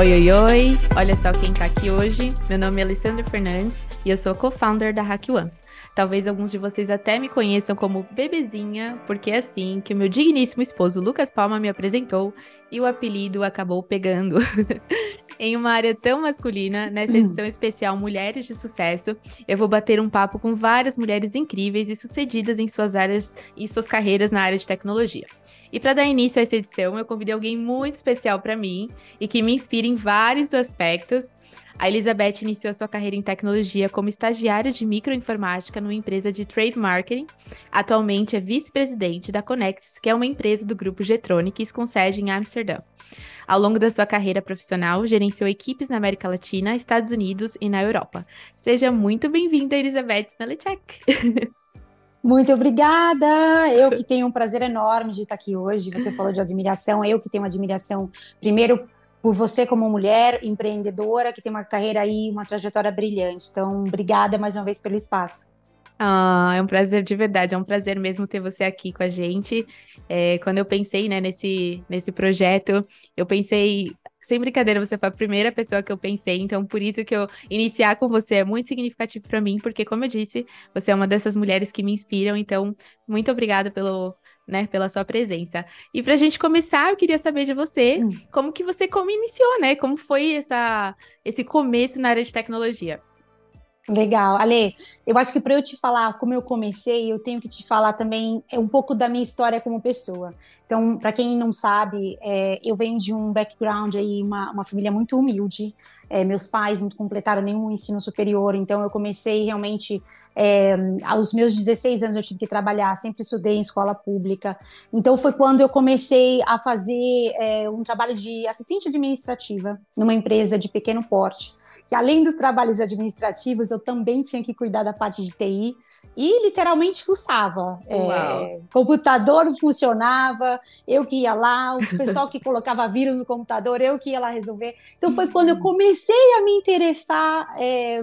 Oi, oi, oi! Olha só quem tá aqui hoje. Meu nome é Alessandra Fernandes e eu sou co-founder da Hack One. Talvez alguns de vocês até me conheçam como Bebezinha, porque é assim que o meu digníssimo esposo Lucas Palma me apresentou e o apelido acabou pegando. em uma área tão masculina, nessa edição especial Mulheres de Sucesso, eu vou bater um papo com várias mulheres incríveis e sucedidas em suas áreas e suas carreiras na área de tecnologia. E para dar início a essa edição, eu convidei alguém muito especial para mim e que me inspira em vários aspectos. A Elizabeth iniciou sua carreira em tecnologia como estagiária de microinformática numa empresa de trade marketing. Atualmente é vice-presidente da Connects, que é uma empresa do grupo Getronics com sede em Amsterdã. Ao longo da sua carreira profissional, gerenciou equipes na América Latina, Estados Unidos e na Europa. Seja muito bem-vinda, Elizabeth Smelicek. Muito obrigada. Eu que tenho um prazer enorme de estar aqui hoje. Você falou de admiração, eu que tenho uma admiração, primeiro, por você como mulher empreendedora, que tem uma carreira aí, uma trajetória brilhante. Então, obrigada mais uma vez pelo espaço. Ah, é um prazer de verdade, é um prazer mesmo ter você aqui com a gente. É, quando eu pensei né, nesse, nesse projeto, eu pensei sem brincadeira, você foi a primeira pessoa que eu pensei, então por isso que eu iniciar com você é muito significativo para mim, porque como eu disse, você é uma dessas mulheres que me inspiram, então muito obrigada pelo, né, pela sua presença. E para a gente começar, eu queria saber de você, hum. como que você como iniciou, né? Como foi essa esse começo na área de tecnologia? Legal, Ale. Eu acho que para eu te falar como eu comecei, eu tenho que te falar também é um pouco da minha história como pessoa. Então, para quem não sabe, é, eu venho de um background aí, uma, uma família muito humilde. É, meus pais não completaram nenhum ensino superior, então eu comecei realmente é, aos meus 16 anos eu tive que trabalhar, sempre estudei em escola pública. Então foi quando eu comecei a fazer é, um trabalho de assistente administrativa numa empresa de pequeno porte que além dos trabalhos administrativos, eu também tinha que cuidar da parte de TI e literalmente fuçava. É, computador não funcionava, eu que ia lá, o pessoal que colocava vírus no computador, eu que ia lá resolver. Então foi quando eu uhum. comecei a me interessar é,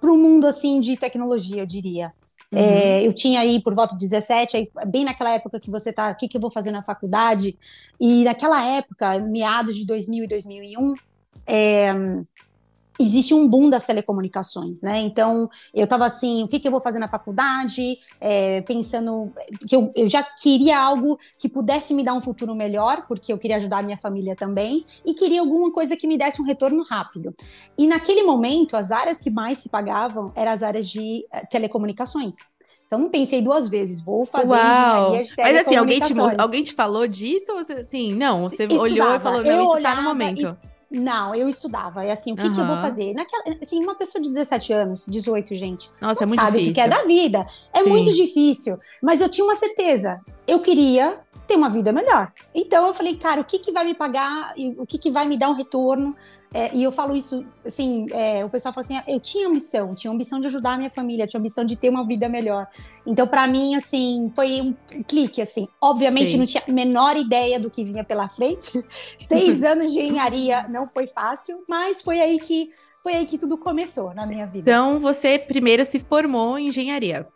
para o mundo assim de tecnologia, eu diria. Uhum. É, eu tinha aí por volta de 17, aí, bem naquela época que você tá, o que, que eu vou fazer na faculdade? E naquela época, meados de 2000 e 2001, é, existe um boom das telecomunicações, né? Então, eu estava assim, o que, que, eu vou fazer na faculdade? É, pensando que eu, eu, já queria algo que pudesse me dar um futuro melhor, porque eu queria ajudar a minha família também, e queria alguma coisa que me desse um retorno rápido. E naquele momento, as áreas que mais se pagavam eram as áreas de uh, telecomunicações. Então não pensei duas vezes, vou fazer Uau. engenharia de Mas assim, alguém te, alguém te falou disso ou você, assim, não, você Estudava. olhou e falou, não, eu isso tá no momento. Isso, não, eu estudava. É assim, o que, uhum. que eu vou fazer? Naquela, assim, uma pessoa de 17 anos, 18, gente, Nossa, é muito sabe difícil. o que é da vida. É Sim. muito difícil. Mas eu tinha uma certeza. Eu queria ter uma vida melhor. Então eu falei, cara, o que, que vai me pagar o que, que vai me dar um retorno é, e eu falo isso, assim, é, o pessoal fala assim, ah, eu tinha ambição, tinha ambição de ajudar a minha família, tinha ambição de ter uma vida melhor. Então, para mim, assim, foi um clique, assim. Obviamente, Sim. não tinha a menor ideia do que vinha pela frente. Seis anos de engenharia não foi fácil, mas foi aí que foi aí que tudo começou na minha vida. Então, você primeiro se formou em engenharia.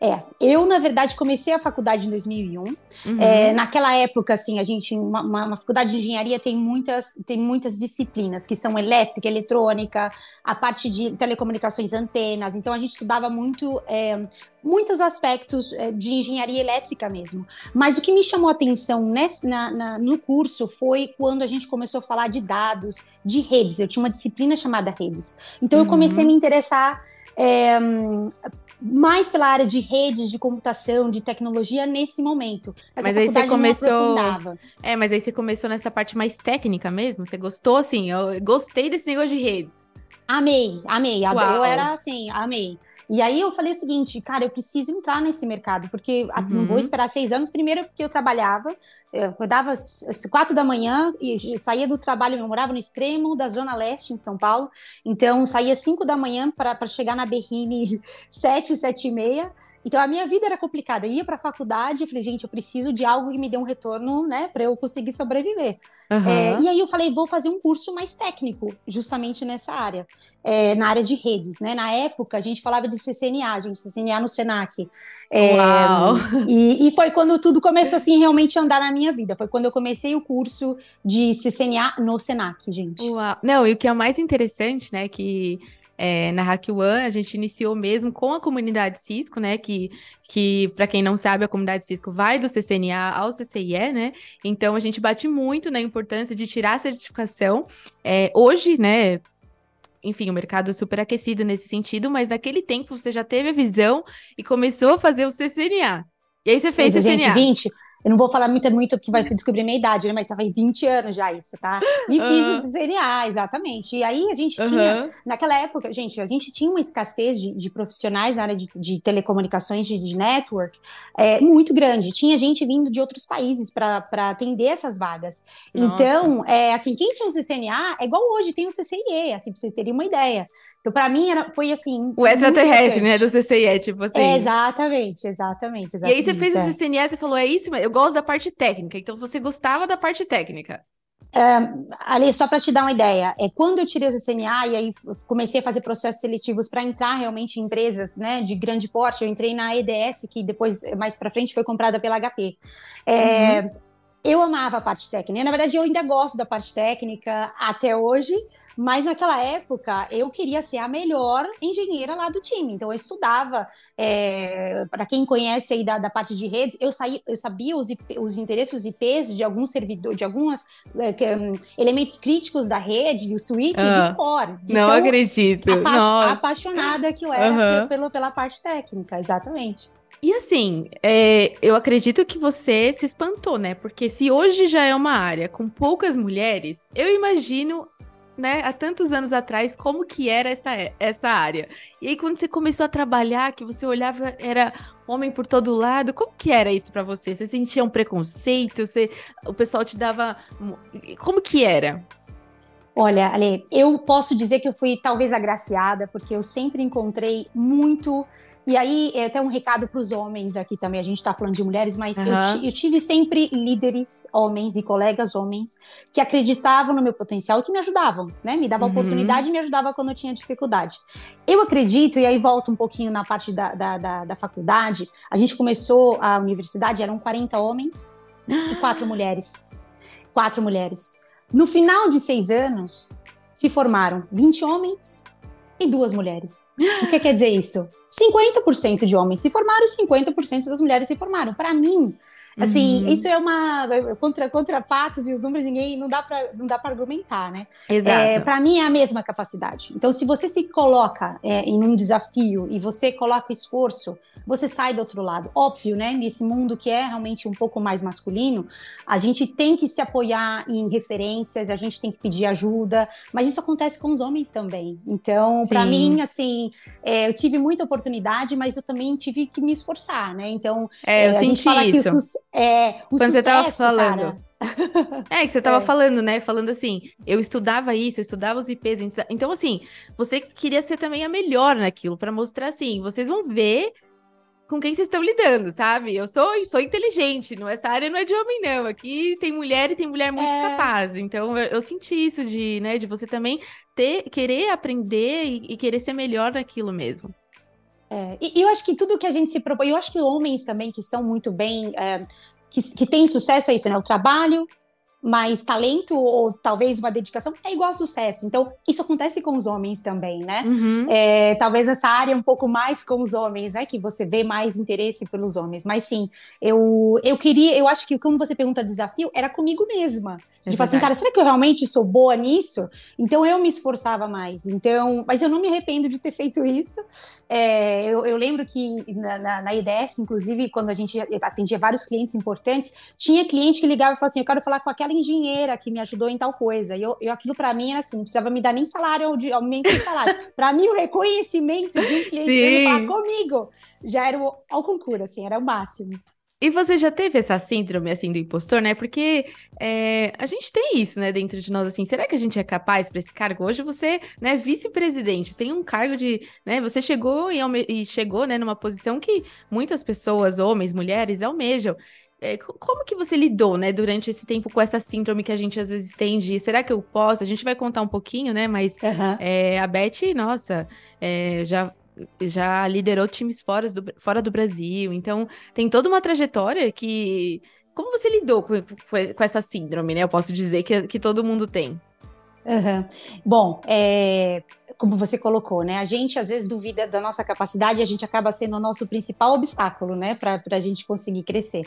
É, eu, na verdade, comecei a faculdade em 2001. Uhum. É, naquela época, assim, a gente, uma, uma, faculdade de engenharia tem muitas, tem muitas disciplinas, que são elétrica, eletrônica, a parte de telecomunicações, antenas. Então, a gente estudava muito, é, muitos aspectos é, de engenharia elétrica mesmo. Mas o que me chamou a atenção nesse, na, na, no curso foi quando a gente começou a falar de dados, de redes. Eu tinha uma disciplina chamada redes. Então, uhum. eu comecei a me interessar é, mais pela área de redes de computação, de tecnologia nesse momento. Mas, mas aí você começou. É, mas aí você começou nessa parte mais técnica mesmo? Você gostou assim? Eu gostei desse negócio de redes. Amei, amei. Uau. Eu era assim, amei. E aí eu falei o seguinte, cara, eu preciso entrar nesse mercado, porque uhum. não vou esperar seis anos. Primeiro, porque eu trabalhava, eu acordava às quatro da manhã e saía do trabalho, eu morava no extremo da Zona Leste, em São Paulo. Então, saía cinco da manhã para chegar na Berrine sete, sete e meia. Então a minha vida era complicada. Eu ia para a faculdade e falei, gente, eu preciso de algo que me dê um retorno, né, para eu conseguir sobreviver. Uhum. É, e aí eu falei, vou fazer um curso mais técnico, justamente nessa área, é, na área de redes, né? Na época a gente falava de CCNA, gente, CCNA no Senac. É, e, e, foi quando tudo começou assim realmente a andar na minha vida. Foi quando eu comecei o curso de CCNA no Senac, gente. Uau. Não, e o que é mais interessante, né, que é, na Hack One, a gente iniciou mesmo com a comunidade Cisco, né? Que, que para quem não sabe, a comunidade Cisco vai do CCNA ao CCIE, né? Então a gente bate muito na importância de tirar a certificação. É, hoje, né? Enfim, o mercado é super aquecido nesse sentido, mas naquele tempo você já teve a visão e começou a fazer o CCNA. E aí você fez o CCNA. Gente, 20, eu não vou falar muito, muito que vai descobrir minha idade, né? Mas já faz 20 anos já isso, tá? E uhum. fiz o CNA, exatamente. E aí a gente uhum. tinha, naquela época, gente, a gente tinha uma escassez de, de profissionais na área de, de telecomunicações, de, de network, é, muito grande. Tinha gente vindo de outros países para atender essas vagas. Nossa. Então, é, assim, quem tinha o CCNA é igual hoje, tem o CCIE, assim, pra vocês terem uma ideia. Então, para mim, era, foi assim. O extraterrestre, né? Do CCIE, tipo assim. É, exatamente, exatamente, exatamente. E aí você fez é. o CCNE, você falou, é isso, eu gosto da parte técnica. Então, você gostava da parte técnica. É, ali, só para te dar uma ideia, é quando eu tirei o CCNA e aí comecei a fazer processos seletivos para entrar realmente em empresas, né, de grande porte, eu entrei na EDS, que depois, mais para frente, foi comprada pela HP. É, uhum. Eu amava a parte técnica. Na verdade, eu ainda gosto da parte técnica até hoje, mas naquela época eu queria ser a melhor engenheira lá do time. Então eu estudava, é, para quem conhece aí da, da, parte de redes, eu, saí, eu sabia os, IP, os interesses IPs de alguns servidores, de alguns é, um, elementos críticos da rede, o switch uh, core. Não acredito. Apa apaixonada que eu era pelo, pela parte técnica, exatamente. E assim, é, eu acredito que você se espantou, né? Porque se hoje já é uma área com poucas mulheres, eu imagino né, há tantos anos atrás, como que era essa, essa área. E aí, quando você começou a trabalhar, que você olhava, era homem por todo lado, como que era isso para você? Você sentia um preconceito? Você, o pessoal te dava... Como que era? Olha, Ale, eu posso dizer que eu fui talvez agraciada, porque eu sempre encontrei muito e aí, é até um recado para os homens aqui também, a gente está falando de mulheres, mas uhum. eu, eu, tive sempre líderes homens e colegas homens que acreditavam no meu potencial e que me ajudavam, né? Me davam uhum. oportunidade e me ajudavam quando eu tinha dificuldade. Eu acredito, e aí volto um pouquinho na parte da, da, da, da faculdade, a gente começou a universidade, eram 40 homens e quatro mulheres. Quatro mulheres. No final de seis anos, se formaram 20 homens e duas mulheres. O que quer dizer isso? 50% de homens se formaram e 50% das mulheres se formaram. Para mim, Assim, uhum. isso é uma contra contra fatos e os números ninguém não dá para não dá para argumentar, né? Exato. É, para mim é a mesma capacidade. Então, se você se coloca é, em um desafio e você coloca esforço, você sai do outro lado. Óbvio, né? Nesse mundo que é realmente um pouco mais masculino, a gente tem que se apoiar em referências, a gente tem que pedir ajuda, mas isso acontece com os homens também. Então, para mim, assim, é, eu tive muita oportunidade, mas eu também tive que me esforçar, né? Então, é, eu a gente fala isso. que o, é, o Quando sucesso, você tava falando. Cara, é, que você tava é. falando, né? Falando assim, eu estudava isso, eu estudava os IPs. Então, assim, você queria ser também a melhor naquilo, para mostrar assim, vocês vão ver com quem vocês estão lidando, sabe? Eu sou, sou inteligente, não, essa área não é de homem, não. Aqui tem mulher e tem mulher muito é... capaz. Então, eu, eu, senti isso de, né, de você também ter, querer aprender e, e querer ser melhor naquilo mesmo. É, e, eu acho que tudo que a gente se propõe, eu acho que homens também que são muito bem, é, que, que têm sucesso é isso, né? O trabalho, mais talento ou talvez uma dedicação é igual sucesso. Então, isso acontece com os homens também, né? Uhum. É, talvez essa área um pouco mais com os homens, né? Que você vê mais interesse pelos homens. Mas sim, eu, eu queria, eu acho que como você pergunta desafio, era comigo mesma. É tipo assim, cara, será que eu realmente sou boa nisso? Então eu me esforçava mais. Então, mas eu não me arrependo de ter feito isso. É, eu, eu, lembro que na, na, na, IDS, inclusive, quando a gente atendia vários clientes importantes, tinha cliente que ligava e falava assim: eu quero falar com aquela engenheira que me ajudou em tal coisa. E eu, eu aquilo para mim era assim, não precisava me dar nem salário de aumento de salário. para mim, o reconhecimento de um cliente falar comigo já era o, ao concurso, assim, era o máximo. E você já teve essa síndrome, assim, do impostor, né? Porque é, a gente tem isso, né, dentro de nós, assim, será que a gente é capaz para esse cargo? Hoje você, né, vice-presidente, tem um cargo de, né, você chegou e, e, chegou, né, numa posição que muitas pessoas, homens, mulheres, almejam. É, como que você lidou, né, durante esse tempo com essa síndrome que a gente às vezes tem de, será que eu posso? A gente vai contar um pouquinho, né, mas uhum. é, a Beth, nossa, é, já já liderou times fora do, fora do Brasil. Então, tem toda uma trajetória que. Como você lidou com, com essa síndrome, né? Eu posso dizer que, que todo mundo tem. Uhum. Bom, é, como você colocou, né? A gente às vezes duvida da nossa capacidade a gente acaba sendo o nosso principal obstáculo, né? Para a gente conseguir crescer.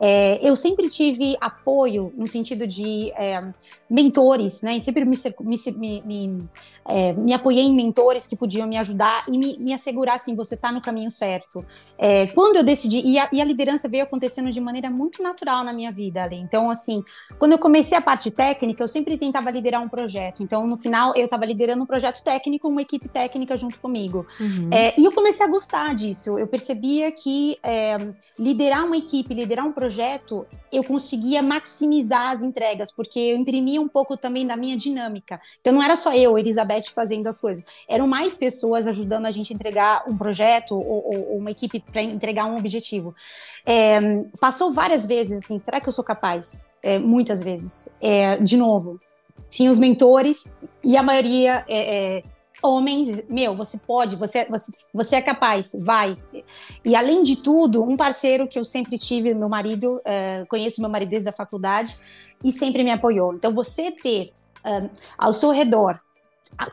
É, eu sempre tive apoio no sentido de é, mentores, né? E sempre me, me, me, é, me, apoiei em mentores que podiam me ajudar e me, me assegurar assim, você está no caminho certo. É, quando eu decidi, e a, e a, liderança veio acontecendo de maneira muito natural na minha vida. Então, assim, quando eu comecei a parte técnica, eu sempre tentava liderar um projeto. Então, no final, eu estava liderando um projeto técnico, uma equipe técnica junto comigo. Uhum. É, e eu comecei a gostar disso. Eu percebia que é, liderar uma equipe, liderar um projeto, eu conseguia maximizar as entregas, porque eu imprimia um pouco também da minha dinâmica. Então, não era só eu, Elizabeth, fazendo as coisas. Eram mais pessoas ajudando a gente a entregar um projeto ou, ou uma equipe para entregar um objetivo. É, passou várias vezes assim, será que eu sou capaz? É, muitas vezes. É, de novo, tinha os mentores e a maioria é, é, homens, meu, você pode, você, você, você é capaz, vai. E além de tudo, um parceiro que eu sempre tive, meu marido, é, conheço meu marido desde a faculdade e sempre me apoiou. Então, você ter um, ao seu redor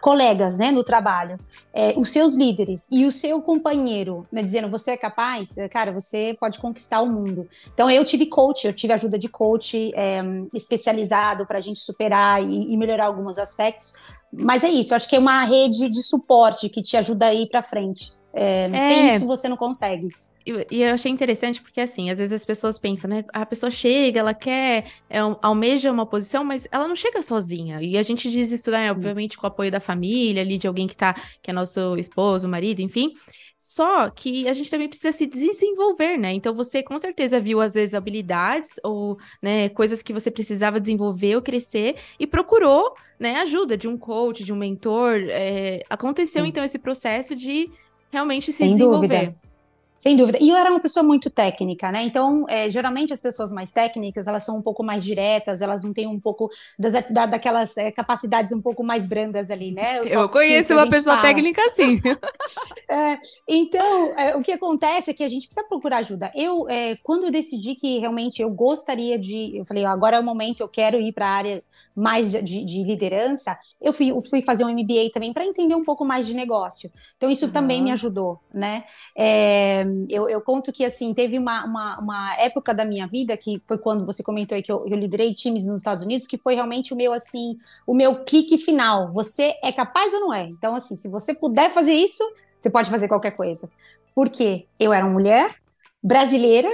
colegas né, no trabalho, é, os seus líderes e o seu companheiro né, dizendo você é capaz, é, cara, você pode conquistar o mundo. Então eu tive coach, eu tive ajuda de coach é, especializado para a gente superar e, e, melhorar alguns aspectos. Mas é isso, acho que é uma rede de suporte que te ajuda a ir para frente. É, sem é. isso você não consegue. E eu achei interessante porque, assim, às vezes as pessoas pensam, né? A pessoa chega, ela quer, é, almeja uma posição, mas ela não chega sozinha. E a gente diz isso, né? Obviamente, com o apoio da família, ali, de alguém que tá, que é nosso esposo, marido, enfim. Só que a gente também precisa se desenvolver, né? Então você com certeza viu às vezes habilidades ou né, coisas que você precisava desenvolver ou crescer e procurou né, ajuda de um coach, de um mentor. É... aconteceu Sim. então esse processo de realmente Sem se desenvolver. Dúvida. Sem dúvida. E eu era uma pessoa muito técnica, né? Então, é, geralmente as pessoas mais técnicas, elas são um pouco mais diretas, elas não têm um pouco das, da, daquelas é, capacidades um pouco mais brandas ali, né? Eu conheço uma pessoa fala. técnica assim. é, então, é, o que acontece é que a gente precisa procurar ajuda. Eu, é, quando eu decidi que realmente eu gostaria de, eu falei, agora é o momento, eu quero ir para a área mais de, de, de, liderança, eu fui, eu fui fazer um MBA também para entender um pouco mais de negócio. Então, isso uhum. também me ajudou, né? É, eu, eu, conto que, assim, teve uma, uma, uma, época da minha vida, que foi quando você comentou aí que eu, eu liderei times nos Estados Unidos, que foi realmente o meu, assim, o meu clique final. Você é capaz ou não é? Então, assim, se você puder fazer isso, você pode fazer qualquer coisa. Porque eu era uma mulher brasileira,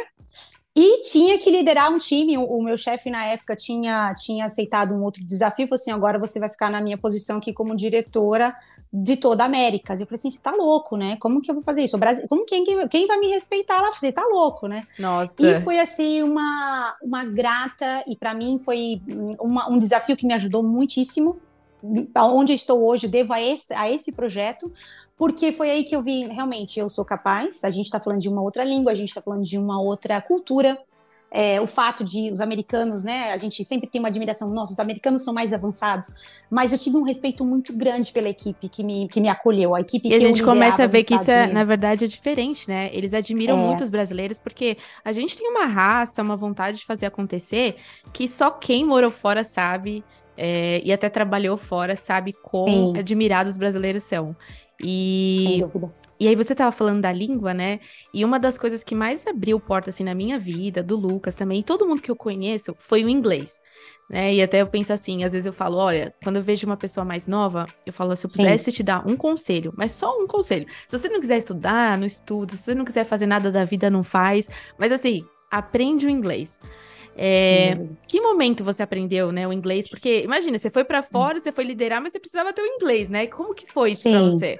e tinha que liderar um time. O, o meu chefe na época tinha, tinha aceitado um outro desafio. Falou assim: agora você vai ficar na minha posição aqui como diretora de toda a América. Eu falei assim: você tá louco, né? Como que eu vou fazer isso? O Brasil, como quem, quem, quem vai me respeitar lá? Você tá louco, né? Nossa. E foi assim uma, uma grata, e para mim foi uma, um desafio que me ajudou muitíssimo. Onde estou hoje, devo a esse, a esse projeto, porque foi aí que eu vi, realmente, eu sou capaz, a gente está falando de uma outra língua, a gente está falando de uma outra cultura, é, o fato de os americanos, né, a gente sempre tem uma admiração, nossa, os americanos são mais avançados, mas eu tive um respeito muito grande pela equipe que me, que me acolheu, a equipe e que a gente começa a ver que isso, é, na verdade, é diferente, né, eles admiram é. muito os brasileiros, porque a gente tem uma raça, uma vontade de fazer acontecer, que só quem morou fora sabe, é, e até trabalhou fora, sabe Sim. admirados os brasileiros são. E. Sem dúvida. E aí você tava falando da língua, né? E uma das coisas que mais abriu porta assim na minha vida, do Lucas também, e todo mundo que eu conheço, foi o inglês. Né? E até eu penso assim, às vezes eu falo, olha, quando eu vejo uma pessoa mais nova, eu falo, se eu pudesse Sim. te dar um conselho, mas só um conselho. Se você não quiser estudar, não estuda. Se você não quiser fazer nada da vida, não faz. Mas assim, aprende o inglês. É, que momento você aprendeu, né, o inglês? Porque imagina, você foi para fora, você foi liderar, mas você precisava ter o inglês, né? Como que foi isso para você?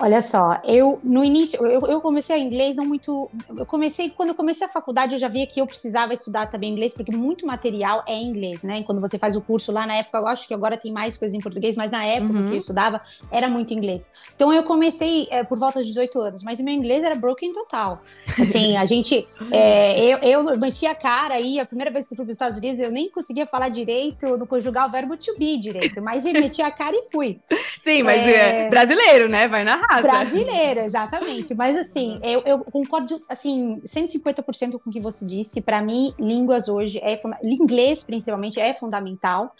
Olha só, eu no início eu, eu comecei a inglês não muito. Eu comecei quando eu comecei a faculdade eu já via que eu precisava estudar também inglês porque muito material é inglês, né? E quando você faz o curso lá na época, eu acho que agora tem mais coisas em português, mas na época uhum. que eu estudava era muito inglês. Então eu comecei é, por volta de 18 anos, mas o meu inglês era broken total. Assim, a gente, é, eu, eu meti a cara aí a primeira vez que eu fui para os Estados Unidos eu nem conseguia falar direito no conjugar o verbo to be direito, mas eu meti a cara e fui. Sim, mas é brasileiro, né? Vai na casa. Brasileiro, exatamente. Mas assim, eu, eu concordo assim, 150% com o que você disse. Para mim, línguas hoje é inglês principalmente é fundamental.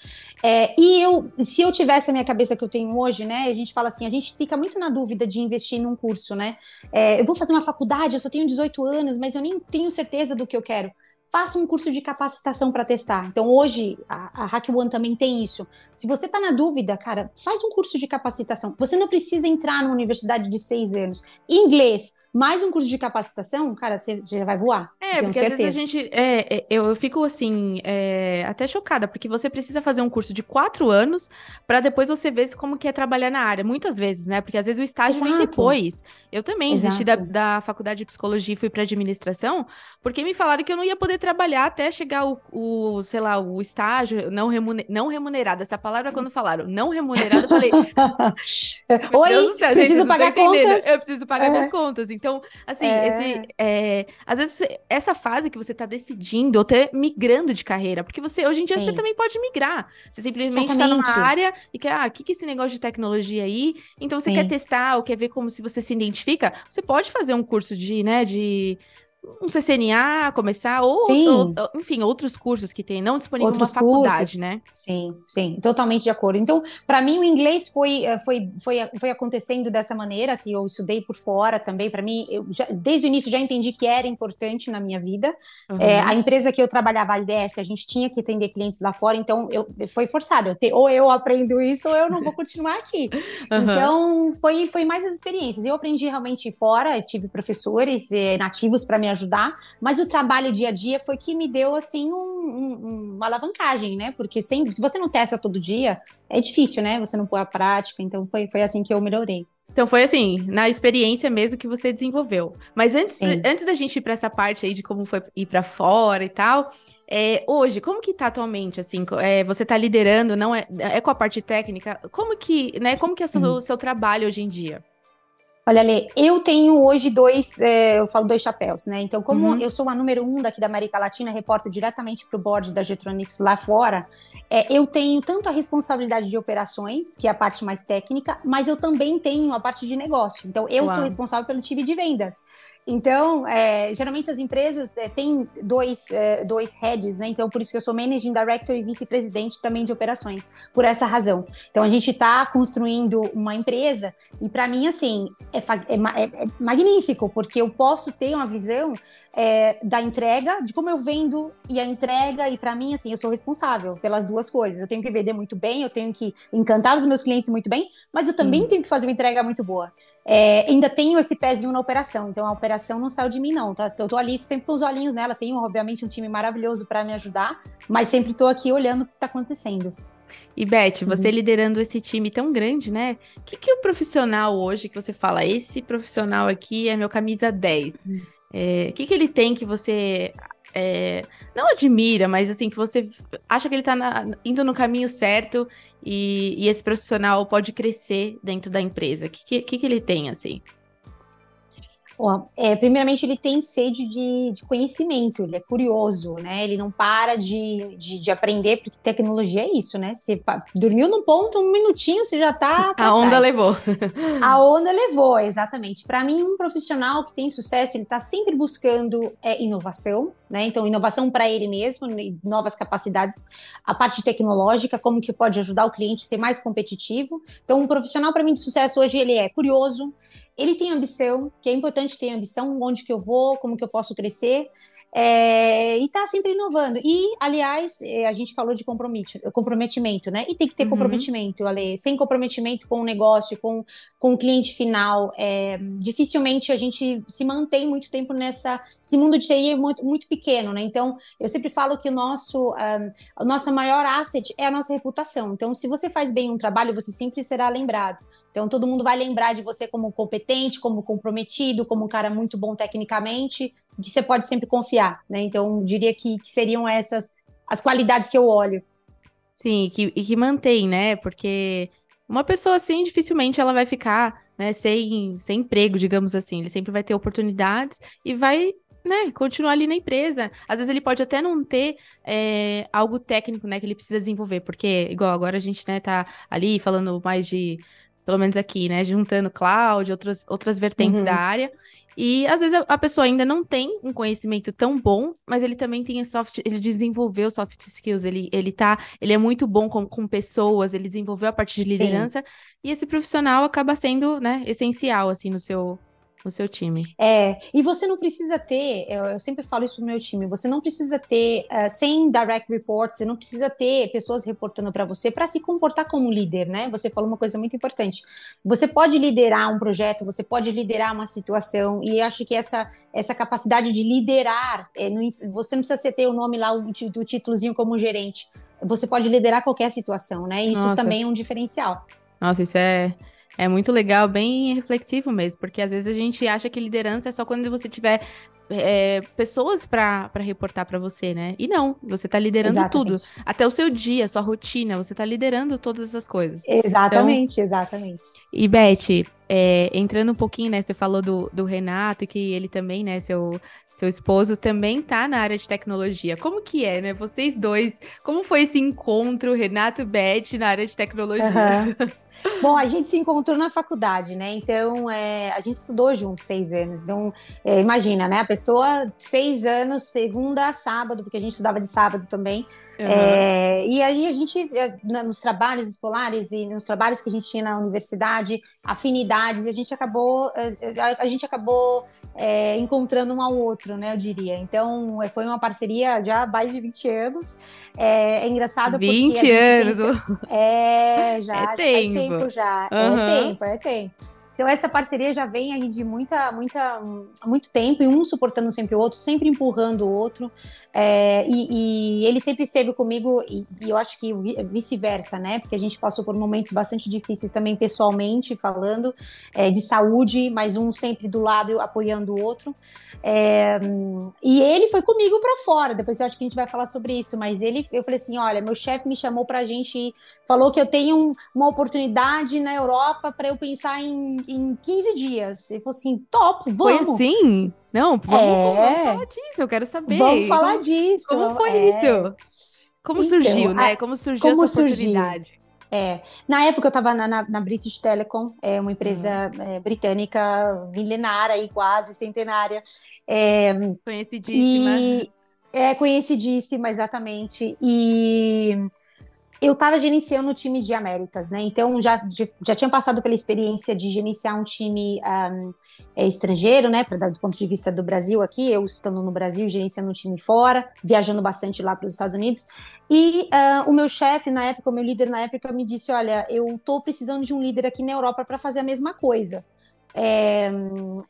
É, e eu, se eu tivesse a minha cabeça que eu tenho hoje, né? A gente fala assim, a gente fica muito na dúvida de investir num curso, né? É, eu vou fazer uma faculdade, eu só tenho 18 anos, mas eu nem tenho certeza do que eu quero faça um curso de capacitação para testar. Então, hoje, a, a Hack One também tem isso. Se você está na dúvida, cara, faz um curso de capacitação. Você não precisa entrar numa universidade de seis anos. Inglês, mais um curso de capacitação, cara, você já vai voar. É, porque certeza. às vezes a gente. É, é, eu, eu fico assim, é, até chocada, porque você precisa fazer um curso de quatro anos para depois você ver como que é trabalhar na área. Muitas vezes, né? Porque às vezes o estágio Exato. vem depois. Eu também Exato. desisti da, da faculdade de psicologia e fui para administração, porque me falaram que eu não ia poder trabalhar até chegar o, o sei lá, o estágio não, remuner, não remunerado. Essa palavra, quando falaram não remunerado, eu falei. Oi, Deus do céu, preciso gente, pagar contas. Eu preciso pagar é. minhas contas. Então, assim, é. esse, é, às vezes você, essa fase que você está decidindo ou até migrando de carreira, porque você hoje em dia Sim. você também pode migrar. Você simplesmente está numa área e quer, ah, o que, que é esse negócio de tecnologia aí? Então você Sim. quer testar ou quer ver como se você se identifica, você pode fazer um curso de, né, de um CCNA, começar, ou, ou, enfim, outros cursos que tem, não disponível outros numa faculdade, cursos. né? Sim, sim, totalmente de acordo. Então, para mim, o inglês foi, eh, foi, foi, foi acontecendo dessa maneira, assim, eu estudei por fora também, para mim, eu já, desde o início já entendi que era importante na minha vida. Uhum. É, a empresa que eu trabalhava, a IDS, a gente tinha que atender clientes lá fora, então eu, foi forçado, eu te, ou eu aprendo isso ou eu não vou continuar aqui. Uhum. Então, foi, foi mais as experiências. Eu aprendi realmente fora, tive professores eh, nativos para me ajudar ajudar, mas o trabalho dia a dia foi que me deu assim um, um, uma alavancagem, né? Porque sempre, se você não testa todo dia, é difícil, né? Você não pôr a prática, então foi, foi assim que eu melhorei. Então foi assim, na experiência mesmo que você desenvolveu. Mas antes, antes da gente ir para essa parte aí de como foi ir para fora e tal, é, hoje, como que tá atualmente, assim, é, você tá liderando, não é, é com a parte técnica, como que, né, como que é o seu, uhum. seu trabalho hoje em dia? Olha, Lê, eu tenho hoje dois, é, eu falo dois chapéus, né? Então, como uhum. eu sou a número um daqui da América Latina, reporto diretamente para o board da Getronics lá fora, é, eu tenho tanto a responsabilidade de operações, que é a parte mais técnica, mas eu também tenho a parte de negócio. Então, eu Uau. sou responsável pelo time de vendas. Então, é, geralmente as empresas é, têm dois, é, dois heads, né? Então, por isso que eu sou Managing Director e Vice-Presidente também de operações, por essa razão. Então, a gente está construindo uma empresa e, para mim, assim, é, é, é, magnífico, porque eu posso ter uma visão é, da entrega, de como eu vendo e a entrega, e para mim, assim, eu sou responsável pelas duas coisas. Eu tenho que vender muito bem, eu tenho que encantar os meus clientes muito bem, mas eu também hum. tenho que fazer uma entrega muito boa. É, ainda tenho esse pezinho na operação, então a operação não saiu de mim, não, tá? Eu tô ali sempre com os olhinhos nela, tenho, obviamente, um time maravilhoso para me ajudar, mas sempre tô aqui olhando o que tá acontecendo. E Beth, você uhum. liderando esse time tão grande, né? O que, que o profissional hoje que você fala, esse profissional aqui é meu camisa 10? Uhum. É, o que, que ele tem que você é, não admira, mas assim, que você acha que ele está indo no caminho certo e, e, esse profissional pode crescer dentro da empresa? O que, que, que ele tem, assim? Bom, é, primeiramente, ele tem sede de, de, conhecimento, ele é curioso, né? Ele não para de, de, de, aprender, porque tecnologia é isso, né? Você dormiu no ponto, um minutinho, você já tá. A onda levou. A onda levou, exatamente. Para mim, um profissional que tem sucesso, ele está sempre buscando é, inovação, né? Então, inovação para ele mesmo, novas capacidades, a parte tecnológica, como que pode ajudar o cliente a ser mais competitivo. Então, um profissional, para mim, de sucesso hoje, ele é curioso, ele tem ambição, que é importante ter ambição, onde que eu vou, como que eu posso crescer, é, e está sempre inovando. E, aliás, é, a gente falou de comprometimento, né? E tem que ter uhum. comprometimento, Ale. Sem comprometimento com o negócio, com, com o cliente final, é, dificilmente a gente se mantém muito tempo nessa. Esse mundo de TI é muito, muito pequeno, né? Então, eu sempre falo que o nosso, um, o nosso maior asset é a nossa reputação. Então, se você faz bem um trabalho, você sempre será lembrado. Então, todo mundo vai lembrar de você como competente, como comprometido, como um cara muito bom tecnicamente, que você pode sempre confiar, né? Então, diria que, que seriam essas as qualidades que eu olho. Sim, e que, e que mantém, né? Porque uma pessoa assim, dificilmente ela vai ficar né, sem, sem emprego, digamos assim. Ele sempre vai ter oportunidades e vai né, continuar ali na empresa. Às vezes ele pode até não ter é, algo técnico, né, que ele precisa desenvolver, porque, igual agora a gente, né, tá ali falando mais de pelo menos aqui, né? Juntando cloud, outras, outras vertentes uhum. da área. E às vezes a, pessoa ainda não tem um conhecimento tão bom, mas ele também tem soft, ele desenvolveu soft skills, ele, ele tá, ele é muito bom com, com pessoas, ele desenvolveu a parte de liderança, Sim. e esse profissional acaba sendo, né, essencial, assim, no seu, no seu time. É, e você não precisa ter, eu, eu sempre falo isso pro meu time, você não precisa ter, uh, sem direct reports, você não precisa ter pessoas reportando para você para se comportar como líder, né? Você falou uma coisa muito importante. Você pode liderar um projeto, você pode liderar uma situação, e acho que essa, essa capacidade de liderar, é, você não precisa ter o nome lá, o, o títulozinho como gerente. Você pode liderar qualquer situação, né? Isso Nossa. também é um diferencial. Nossa, isso é é muito legal, bem reflexivo mesmo, porque às vezes a gente acha que liderança é só quando você tiver é, pessoas para reportar para você, né? E não, você tá liderando exatamente. tudo. Até o seu dia, sua rotina, você tá liderando todas essas coisas. Exatamente, então, exatamente. E Beth, é, entrando um pouquinho, né? Você falou do, do Renato e que ele também, né, seu, seu esposo, também tá na área de tecnologia. Como que é, né? Vocês dois, como foi esse encontro, Renato e Beth, na área de tecnologia? Uhum. Bom, a gente se encontrou na faculdade, né? Então, é, a gente estudou junto seis anos. Então, é, imagina, né? A pessoa, seis anos, segunda a sábado, porque a gente estudava de sábado também. Uhum. É, e aí a gente, é, nos trabalhos escolares e nos trabalhos que a gente tinha na universidade, afinidades, a gente acabou, é, a, a gente acabou é, encontrando um ao outro, né, eu diria. Então, foi uma parceria já há mais de 20 anos. É, é engraçado 20 porque... 20 anos! É, já, é tempo. Tempo já. Uhum. É tempo, é tempo. Então essa parceria já vem aí de muita, muita, muito tempo e um suportando sempre o outro, sempre empurrando o outro. É, e, e, ele sempre esteve comigo e, e eu acho que vice-versa, né? Porque a gente passou por momentos bastante difíceis também pessoalmente falando é, de saúde, mas um sempre do lado apoiando o outro. É, e ele foi comigo para fora. Depois eu acho que a gente vai falar sobre isso. Mas ele, eu falei assim: olha, meu chefe me chamou para a gente, falou que eu tenho uma oportunidade na Europa para eu pensar em, em 15 dias. Ele falou assim: top, vamos. Foi assim? Não, vamos, é, vamos falar disso. Eu quero saber. Vamos falar disso. Como foi é. isso? Como então, surgiu, né? Como surgiu como essa oportunidade? Surgiu? É, na época eu estava na, na, na, British Telecom, é uma empresa uhum. é, britânica milenária e quase centenária. É, conhecidíssima. E, é conhecidíssima, exatamente. E eu estava gerenciando o time de Américas, né? Então já, já tinha passado pela experiência de gerenciar um time um, é, estrangeiro, né? Pra, do ponto de vista do Brasil aqui, eu estando no Brasil, gerenciando um time fora, viajando bastante lá para os Estados Unidos. E uh, o meu chefe, na época, o meu líder na época, me disse: Olha, eu estou precisando de um líder aqui na Europa para fazer a mesma coisa. É,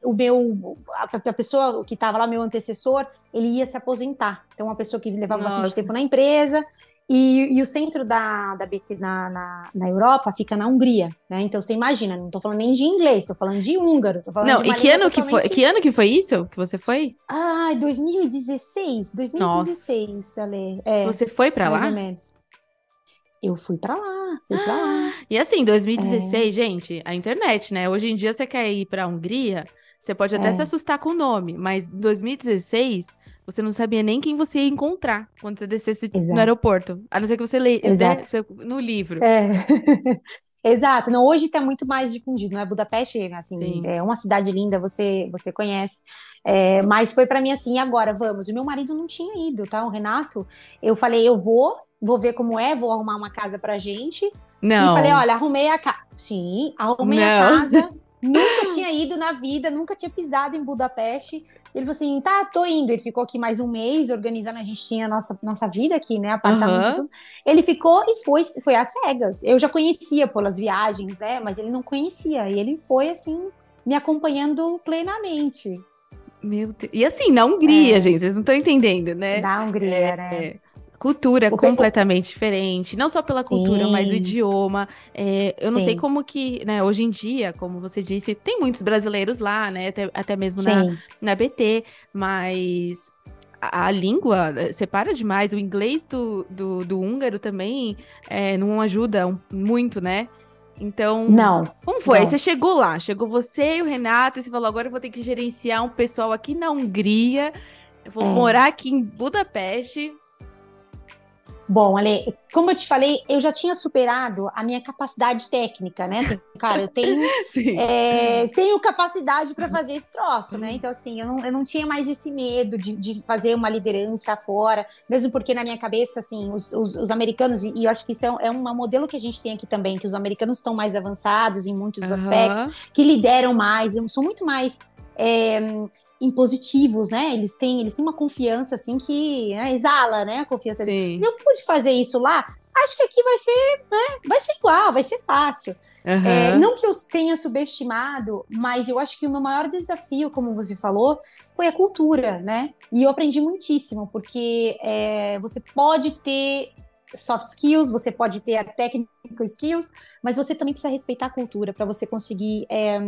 o meu a, a pessoa que estava lá, meu antecessor, ele ia se aposentar. Então, uma pessoa que levava Nossa. bastante tempo na empresa e, e, o centro da, da BT na, na, na, Europa fica na Hungria, né? Então você imagina, não estou falando nem de inglês, estou falando de húngaro, tô falando Não, e que ano totalmente... que foi? Que ano que foi isso que você foi? Ah, 2016, 2016, Nossa. Ale. É, você foi para lá? Mais ou menos. Eu fui para lá, fui para lá. E assim, 2016, é. gente, a internet, né? Hoje em dia você quer ir para a Hungria, você pode até é. se assustar com o nome, mas 2016 você não sabia nem quem você ia encontrar quando você descesse Exato. no aeroporto. A não ser que você leia né, no livro. É. Exato. Não, hoje está muito mais difundido, não é? Budapeste, assim, Sim. é uma cidade linda, você você conhece. É, mas foi para mim assim, agora vamos. O meu marido não tinha ido, tá? O Renato, eu falei, eu vou, vou ver como é, vou arrumar uma casa pra gente. Não. E falei, olha, arrumei a casa. Sim, arrumei não. a casa. nunca tinha ido na vida, nunca tinha pisado em Budapeste. Ele falou assim: tá, tô indo. Ele ficou aqui mais um mês organizando, a gente tinha a nossa, nossa vida aqui, né? Apartamento uhum. tudo. Ele ficou e foi, foi às cegas. Eu já conhecia pelas viagens, né? Mas ele não conhecia. E ele foi assim, me acompanhando plenamente. Meu Deus. E assim, na Hungria, é. gente, vocês não estão entendendo, né? Na Hungria, é, né? É. Cultura completamente diferente, não só pela Sim. cultura, mas o idioma. É, eu não Sim. sei como que, né, hoje em dia, como você disse, tem muitos brasileiros lá, né, até, até mesmo na, na BT, mas a, a, língua eh, separa demais. O inglês do, do, do húngaro também é, não ajuda muito, né? Então, não. Como foi? Não. Aí você chegou lá, chegou você e o Renato, e você falou: agora eu vou ter que gerenciar um pessoal aqui na Hungria, eu vou é. morar aqui em Budapeste. Bom, Ale, como eu te falei, eu já tinha superado a minha capacidade técnica, né? Assim, cara, eu tenho, é, tenho capacidade para fazer esse troço, né? Então, assim, eu não, eu não tinha mais esse medo de, de fazer uma liderança fora, mesmo porque na minha cabeça, assim, os, os, os americanos, e, eu acho que isso é, é um modelo que a gente tem aqui também, que os americanos estão mais avançados em muitos uhum. aspectos, que lideram mais, são muito mais. É, impositivos, né? Eles têm, eles têm uma confiança assim que né, exala, né? A confiança. Sim. Eu pude fazer isso lá. Acho que aqui vai ser, né, vai ser igual, vai ser fácil. Uhum. É, não que eu tenha subestimado, mas eu acho que o meu maior desafio, como você falou, foi a cultura, né? E eu aprendi muitíssimo, porque é, você pode ter soft skills, você pode ter a technical skills, mas você também precisa respeitar a cultura para você conseguir é,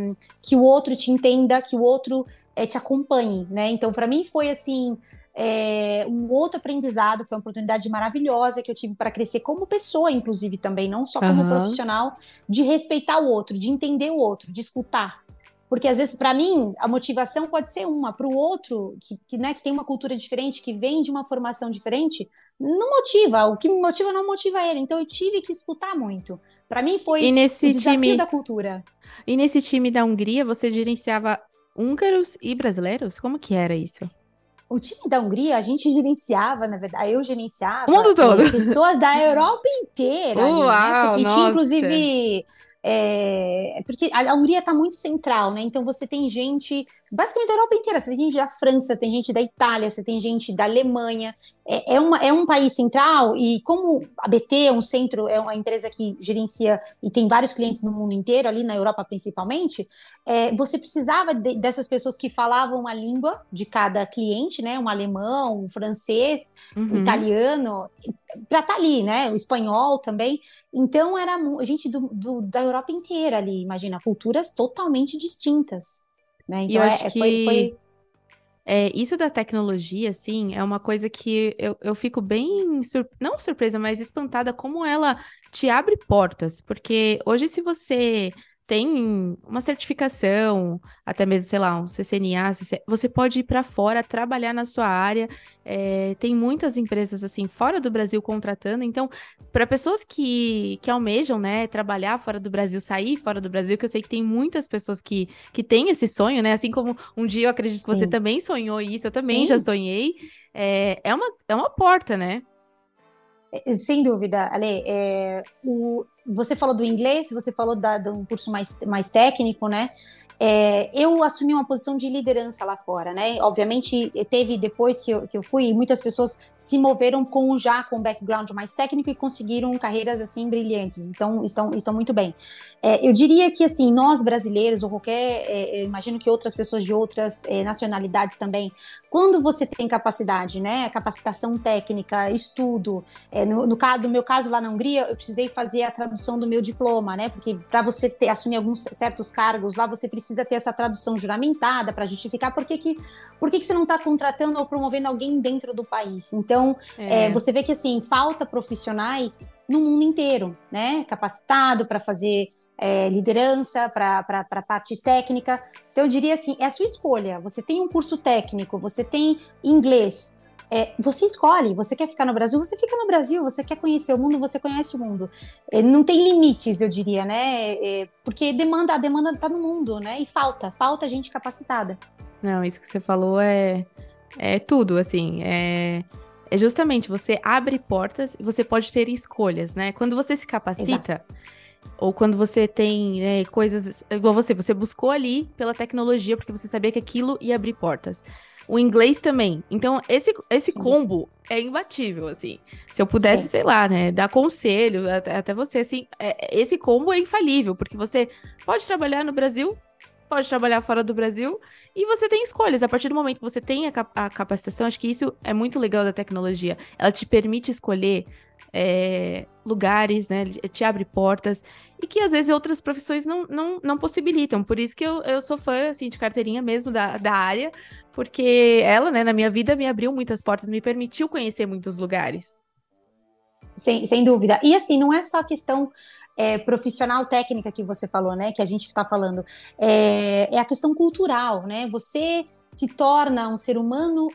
que o outro te entenda, que o outro é, te acompanhe, né? Então, para mim foi assim. É, um outro aprendizado, foi uma oportunidade maravilhosa que eu tive para crescer como pessoa, inclusive também, não só como uhum. profissional, de respeitar o outro, de entender o outro, de escutar. Porque às vezes, para mim, a motivação pode ser uma, para o outro, que, que, né, que tem uma cultura diferente, que vem de uma formação diferente, não motiva. O que me motiva não motiva ele. Então eu tive que escutar muito. Para mim foi e nesse o desafio time... da cultura. E nesse time da Hungria, você gerenciava húngaros e brasileiros? Como que era isso? O time da Hungria, a gente gerenciava, na verdade, eu gerenciava. O mundo todo. Pessoas da Europa inteira. Uau, ali, né? Porque nossa. tinha, inclusive. É, porque a Hungria está muito central, né? Então você tem gente basicamente da Europa inteira. Você tem gente da França, tem gente da Itália, você tem gente da Alemanha. É, é, uma, é um país central e como a BT é um centro, é uma empresa que gerencia e tem vários clientes no mundo inteiro, ali na Europa principalmente, é, você precisava de, dessas pessoas que falavam a língua de cada cliente, né? Um alemão, um francês, uhum. um italiano, para estar tá ali, né? O espanhol também. Então era gente do, do, da Europa inteira ali, imagina, culturas totalmente distintas. Né? Então, e eu então, acho é, que foi, foi... É, isso da tecnologia, assim, é uma coisa que eu, eu fico bem, sur... não surpresa, mas espantada como ela te abre portas. Porque hoje, se você tem uma certificação, até mesmo, sei lá, um CCNA, você pode ir para fora, trabalhar na sua área. É, tem muitas empresas, assim, fora do Brasil contratando. Então, para pessoas que, que almejam, né, trabalhar fora do Brasil, sair fora do Brasil, que eu sei que tem muitas pessoas que, que têm esse sonho, né? Assim como um dia eu acredito Sim. que você também sonhou isso, eu também Sim. já sonhei. É, é, uma, é uma porta, né? É, sem dúvida, Ale. É, o, você falou do inglês, você falou da, de um curso mais, mais técnico, né? É, eu assumi uma posição de liderança lá fora, né? Obviamente, teve depois que eu, que eu fui, muitas pessoas se moveram com já com background mais técnico e conseguiram carreiras assim brilhantes, então estão, estão muito bem. É, eu diria que assim, nós brasileiros, ou qualquer, é, imagino que outras pessoas de outras é, nacionalidades também, quando você tem capacidade, né? Capacitação técnica, estudo, é, no, no, caso, no meu caso lá na Hungria, eu precisei fazer a tradução do meu diploma, né? Porque para você ter, assumir alguns certos cargos lá, você precisa precisa ter essa tradução juramentada para justificar por que, que, por que, que você não está contratando ou promovendo alguém dentro do país. Então, é. É, você vê que assim falta profissionais no mundo inteiro, né? Capacitado para fazer é, liderança, para a parte técnica. Então, eu diria assim: é a sua escolha. Você tem um curso técnico, você tem inglês, é, você escolhe, você quer ficar no Brasil, você fica no Brasil, você quer conhecer o mundo, você conhece o mundo. É, não tem limites, eu diria, né? É, porque demanda, a demanda está no mundo, né? E falta, falta gente capacitada. Não, isso que você falou é, é tudo, assim, é, é justamente, você abre portas e você pode ter escolhas, né? Quando você se capacita, Exato. Ou quando você tem né, coisas, igual você, você buscou ali pela tecnologia, porque você sabia que aquilo ia abrir portas o inglês também. Então, esse, esse combo é imbatível, assim. Se eu pudesse, Sim. sei lá, né, dar conselho até, até você, assim, é, esse combo é infalível, porque você pode trabalhar no Brasil, pode trabalhar fora do Brasil, e você tem escolhas. A partir do momento que você tem a, a capacitação, acho que isso é muito legal da tecnologia. Ela te permite escolher é, lugares, né? Te abre portas e que às vezes outras profissões não, não, não possibilitam. Por isso que eu, eu sou fã, assim, de carteirinha mesmo da, da área, porque ela, né, na minha vida me abriu muitas portas, me permitiu conhecer muitos lugares. Sem, sem dúvida. E assim, não é só questão é, profissional técnica que você falou, né? Que a gente está falando. É, é a questão cultural, né? Você se torna um ser humano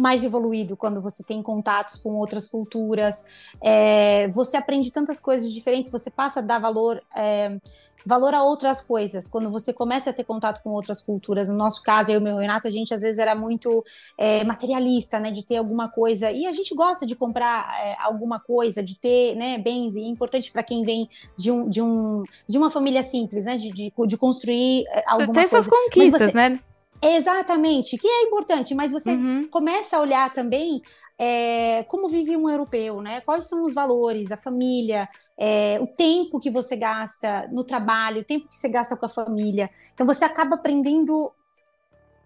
mais evoluído quando você tem contatos com outras culturas. É, você aprende tantas coisas diferentes, você passa a dar valor. É, valor a outras coisas. Quando você começa a ter contato com outras culturas, no nosso caso, eu e o meu Renato, a gente às vezes era muito é, materialista, né, de ter alguma coisa. E a gente gosta de comprar é, alguma coisa, de ter, né, bens. E é importante para quem vem de, um, de, um, de uma família simples, né, de, de, de construir é, alguma Tem coisa. suas conquistas, você, né? Exatamente, que é importante, mas você Uhum. começa a olhar também é, como vive um europeu, né? Quais são os valores, a família, é, o tempo que você gasta no trabalho, o tempo que você gasta com a família. Então você acaba aprendendo,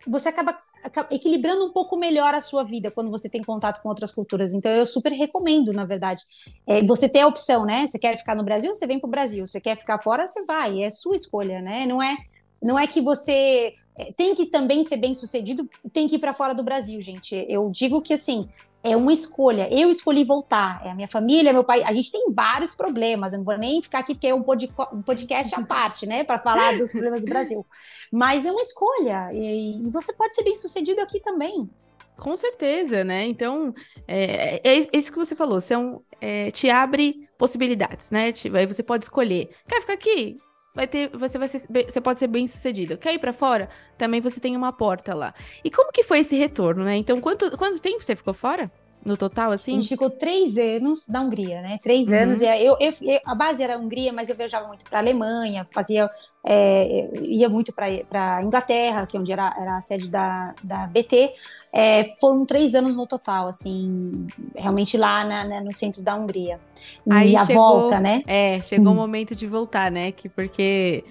você acaba aca- equilibrando um pouco melhor a sua vida quando você tem contato com outras culturas. Então eu super recomendo, na verdade. É, você ter a opção, né? Você quer ficar no Brasil, você vem para o Brasil. Você quer ficar fora, você vai. É sua escolha, né? Não é, não é que você tem que também ser bem sucedido, tem que ir para fora do Brasil, gente. Eu digo que assim é uma escolha. Eu escolhi voltar. É a minha família, meu pai. A gente tem vários problemas. Eu não vou nem ficar aqui porque é um, podcast à parte, né, para falar dos problemas do Brasil. Mas é uma escolha e, você pode ser bem sucedido aqui também. Com certeza, né? Então, é, é é isso que você falou, são, é, te abre possibilidades, né? Aí você pode escolher. Quer ficar aqui? Vai ter, você vai ser, você pode ser bem sucedido. Quer ir pra fora? Também você tem uma porta lá. E como que foi esse retorno, né? Então, quanto, quanto tempo você ficou fora? No total, A assim? gente ficou três anos na Hungria, né? Três Uhum. anos. Eu, eu- eu- a base era a Hungria, mas eu viajava muito para a Alemanha, fazia, é, ia muito para Inglaterra, que é onde era, era a sede da, da BT. É, foram três anos no total, assim, realmente lá na- na- no centro da Hungria. E Aí a chegou- volta, né? É, chegou o Hum. momento de voltar, né? Que porque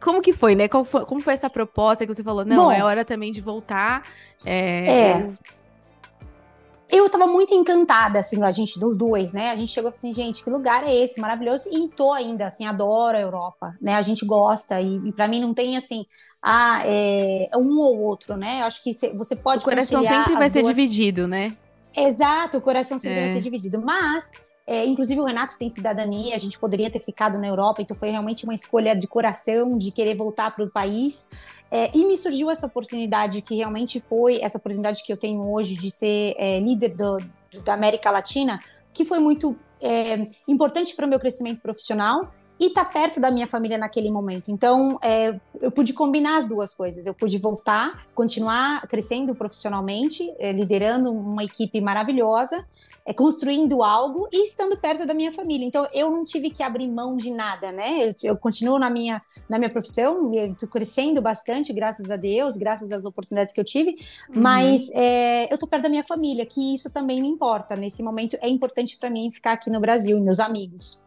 como que foi, né? Qual foi- como foi essa proposta que você falou? Não, Bom, é hora também de voltar. É, É. eu- Eu tava muito encantada, assim, a gente, dos dois, né? A gente chegou assim, gente, que lugar é esse? Maravilhoso. E tô ainda, assim, adoro a Europa, né? A gente gosta. E, e para mim não tem, assim, ah, é um ou outro, né? Eu acho que cê- você pode o coração sempre vai as ser duas- dividido, né? Exato, o coração sempre É. vai ser dividido. Mas, é, inclusive o Renato tem cidadania, a gente poderia ter ficado na Europa, então foi realmente uma escolha de coração, de querer voltar para o país. É, e me surgiu essa oportunidade, que realmente foi essa oportunidade que eu tenho hoje de ser é, líder do- do- da América Latina, que foi muito é, importante para o meu crescimento profissional e estar perto da minha família naquele momento. Então, é, eu pude combinar as duas coisas. Eu pude voltar, continuar crescendo profissionalmente, eh, liderando uma equipe maravilhosa, eh, construindo algo e estando perto da minha família. Então, eu não tive que abrir mão de nada, né? Eu, eu continuo na minha, na minha profissão, estou crescendo bastante, graças a Deus, graças às oportunidades que eu tive, Uhum. mas eh, eu estou perto da minha família, que isso também me importa. Nesse momento, é importante para mim ficar aqui no Brasil, e meus amigos.